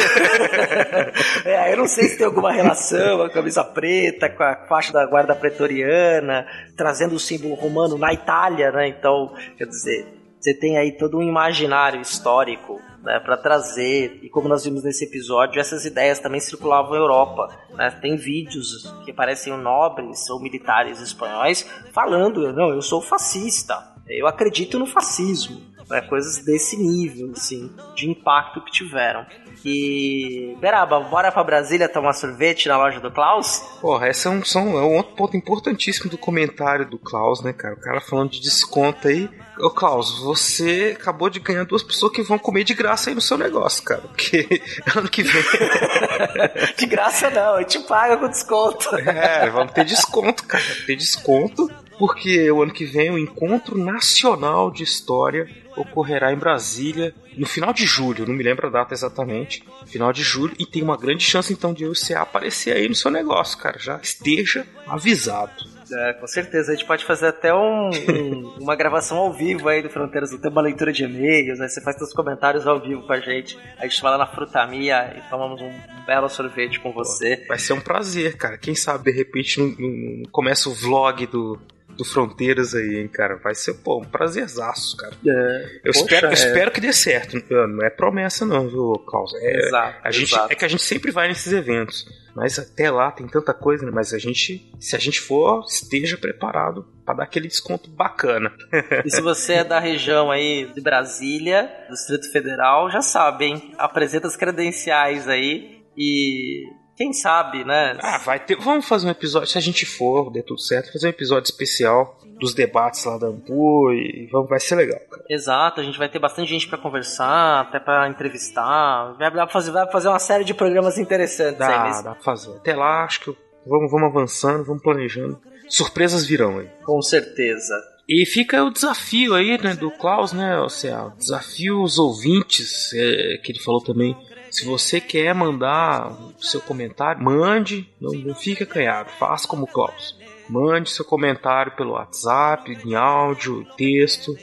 S2: <laughs> é, eu não sei se tem alguma relação a camisa preta com a faixa da guarda pretoriana, trazendo o símbolo romano na Itália, né? Então, quer dizer, você tem aí todo um imaginário histórico né, para trazer, e como nós vimos nesse episódio, essas ideias também circulavam na Europa. Né? Tem vídeos que parecem nobres ou militares espanhóis falando: não, eu sou fascista, eu acredito no fascismo. Né? Coisas desse nível, assim, de impacto que tiveram. E. Beraba, bora pra Brasília tomar sorvete na loja do Klaus?
S3: Porra, esse é um, são, é um outro ponto importantíssimo do comentário do Klaus, né, cara? O cara falando de desconto aí. Ô, Klaus, você acabou de ganhar duas pessoas que vão comer de graça aí no seu negócio, cara. <laughs> Porque ano que vem. <laughs>
S2: de graça não, a gente paga com desconto.
S3: é, vamos ter desconto, cara. Ter desconto. Porque o ano que vem o Encontro Nacional de História ocorrerá em Brasília no final de julho, não me lembro a data exatamente, final de julho, e tem uma grande chance então de você aparecer aí no seu negócio, cara. Já esteja avisado.
S2: É, com certeza. A gente pode fazer até um, um, <laughs> uma gravação ao vivo aí do Fronteiras do Tempo, uma leitura de e-mails, aí você faz seus comentários ao vivo com a gente. A gente vai lá na Frutamia e tomamos um belo sorvete com você.
S3: Vai ser um prazer, cara. Quem sabe, de repente, não começa o vlog do, do Fronteiras aí, hein, cara. Vai ser, pô, um prazerzaço, cara.
S2: É,
S3: eu
S2: poxa,
S3: espero,
S2: é.
S3: espero que dê certo. Não é promessa, não, viu, Klaus? É,
S2: Exato,
S3: a gente,
S2: exato.
S3: é que a gente sempre vai nesses eventos. Mas até lá tem tanta coisa, né? Mas a gente, se a gente for, esteja preparado para dar aquele desconto bacana. <laughs>
S2: E se você é da região aí de Brasília, do Distrito Federal, já sabe, hein? Apresenta as credenciais aí e quem sabe, né?
S3: Ah, vai ter. Vamos fazer um episódio, se a gente for, der tudo certo, fazer um episódio especial dos debates lá da Ampu e vamos, vai ser legal, cara.
S2: Exato, a gente vai ter bastante gente pra conversar, até pra entrevistar. Vai, vai fazer, vai fazer uma série de programas interessantes aí
S3: Dá,
S2: mesmo.
S3: dá pra fazer. Até lá, acho que vamos, vamos avançando, vamos planejando. Surpresas virão aí.
S2: Com certeza.
S3: E fica o desafio aí, né, do Klaus, né, ou seja, desafio aos ouvintes, é, que ele falou também. Se você quer mandar o seu comentário, mande, não, não fique acanhado, faça como o Klaus. Mande seu comentário pelo WhatsApp, em áudio, texto,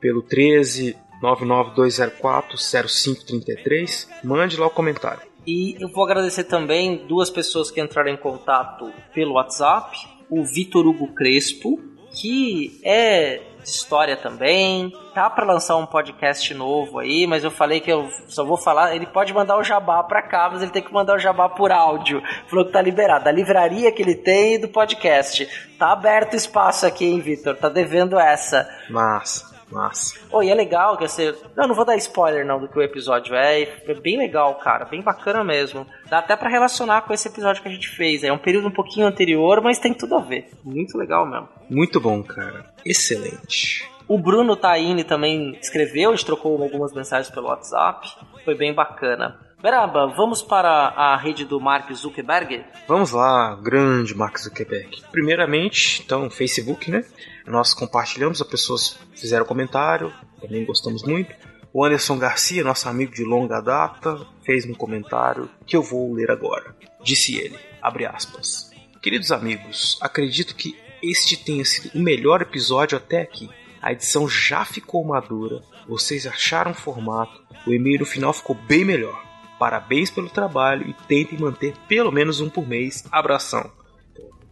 S3: pelo 13 99204 0533. Mande lá o comentário.
S2: E eu vou agradecer também duas pessoas que entraram em contato pelo WhatsApp. O Vitor Hugo Crespo, que é história também. Tá para lançar um podcast novo aí, mas eu falei que eu só vou falar. Ele pode mandar o jabá pra cá, mas ele tem que mandar o jabá por áudio. Falou que tá liberado. Da livraria que ele tem e do podcast. Tá aberto espaço aqui, hein, Vitor? Tá devendo essa.
S3: Massa, massa.
S2: Oh, e é legal que você. Não, não vou dar spoiler não do que o episódio é. É bem legal, cara. Bem bacana mesmo. Dá até pra relacionar com esse episódio que a gente fez. É um período um pouquinho anterior, mas tem tudo a ver. Muito legal mesmo.
S3: Muito bom, cara. Excelente.
S2: O Bruno Taine também escreveu, a gente trocou algumas mensagens pelo WhatsApp. Foi bem bacana. Beraba, vamos para a rede do Mark Zuckerberg?
S3: Vamos lá, grande Mark Zuckerberg. Primeiramente, então, Facebook, né? Nós compartilhamos, as pessoas fizeram comentário, também gostamos muito. O Anderson Garcia, nosso amigo de longa data, fez um comentário que eu vou ler agora. Disse ele, abre aspas. Queridos amigos, acredito que este tenha sido o melhor episódio até aqui. A edição já ficou madura, vocês acharam o formato, o e-mail no final ficou bem melhor. Parabéns pelo trabalho e tentem manter pelo menos um por mês. Abração.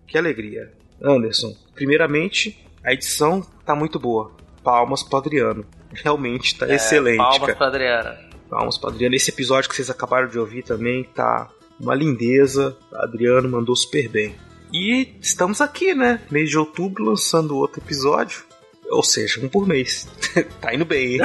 S3: Que alegria. Anderson, primeiramente, a edição tá muito boa. Palmas pro Adriano. Realmente tá
S2: É,
S3: excelente,
S2: Palmas
S3: cara.
S2: para Adriana.
S3: Palmas pro Adriano. Esse episódio que vocês acabaram de ouvir também tá uma lindeza. Adriano mandou super bem. E estamos aqui, né? Mês de outubro lançando outro episódio. Ou seja, um por mês. <laughs> tá indo bem, hein?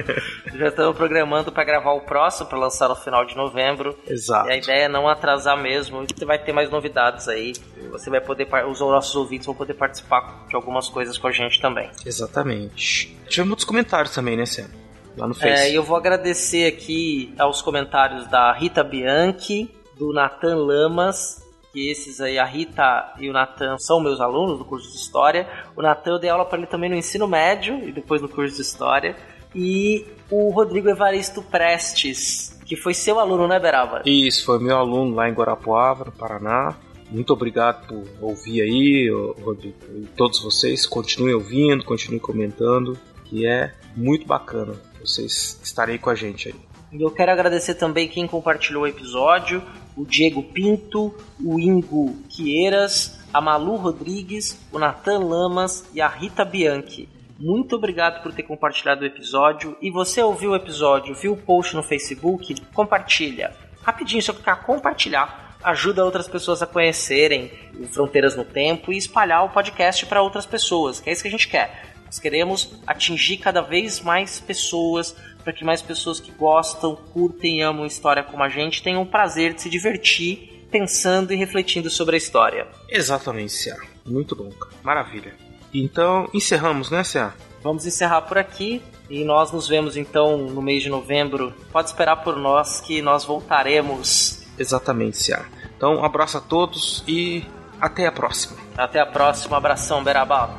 S3: <laughs>
S2: Já estamos programando para gravar o próximo, para lançar no final de novembro.
S3: Exato.
S2: E a ideia é não atrasar mesmo. Você vai ter mais novidades aí. Você vai poder, os nossos ouvintes vão poder participar de algumas coisas com a gente também.
S3: Exatamente. Tivemos muitos comentários também, né, Sam? Lá no
S2: É,
S3: Face.
S2: e eu vou agradecer aqui aos comentários da Rita Bianchi, do Nathan Lamas, que esses aí, a Rita e o Nathan são meus alunos do curso de História. O Nathan eu dei aula para ele também no ensino médio e depois no curso de História. E o Rodrigo Evaristo Prestes, que foi seu aluno, né, Beraba?
S3: Isso, foi meu aluno lá em Guarapuava, no Paraná. Muito obrigado por ouvir aí, Rodrigo. E todos vocês continuem ouvindo, continuem comentando, que é muito bacana vocês estarem aí com a gente aí.
S2: E eu quero agradecer também quem compartilhou o episódio: o Diego Pinto, o Ingo Quieiras, a Malu Rodrigues, o Natan Lamas e a Rita Bianchi. Muito obrigado por ter compartilhado o episódio. E você ouviu o episódio, viu o post no Facebook? Compartilha. Rapidinho, só clicar compartilhar. Ajuda outras pessoas a conhecerem Fronteiras no Tempo e espalhar o podcast para outras pessoas, que é isso que a gente quer. Nós queremos atingir cada vez mais pessoas para que mais pessoas que gostam, curtem e amam história como a gente tenham o prazer de se divertir pensando e refletindo sobre a história.
S3: Exatamente, Cia. Muito bom, cara. Maravilha. Então, encerramos, né, Cia?
S2: Vamos encerrar por aqui e nós nos vemos então no mês de novembro. Pode esperar por nós que nós voltaremos.
S3: Exatamente, Cia. Então, um abraço a todos e até a próxima.
S2: Até a próxima. Abração, Berabá.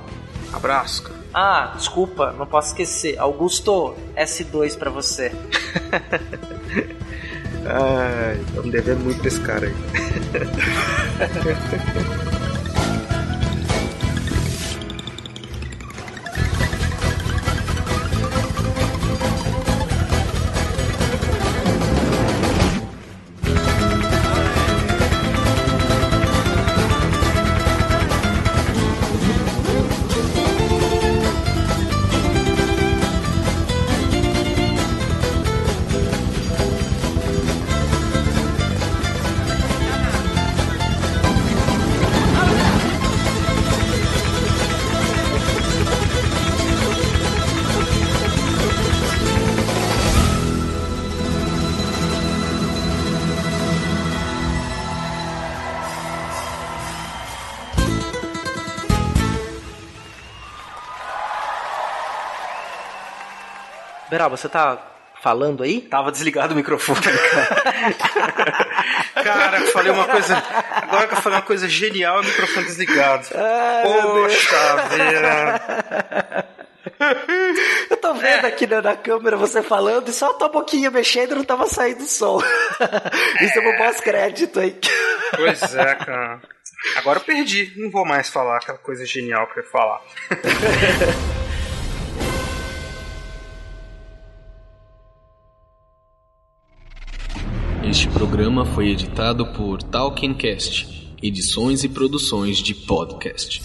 S3: Abraço, cara.
S2: Ah, desculpa, não posso esquecer. Augusto, S2 para você. <laughs>
S3: Ai, estamos devendo muito pra esse cara aí. <laughs>
S2: Você tá falando aí?
S3: Tava desligado o microfone, cara. <laughs> cara, eu falei uma coisa. Agora que eu falei uma coisa genial, o microfone desligado.
S2: Ai,
S3: Poxa vida.
S2: Eu tô vendo aqui na, na câmera você falando e só a tua boquinha mexendo e não tava saindo som. Isso é um pós-crédito aí.
S3: Pois é, cara. Agora eu perdi. Não vou mais falar aquela coisa genial que eu ia falar. <laughs>
S10: Este programa foi editado por Talkencast, edições e produções de podcast.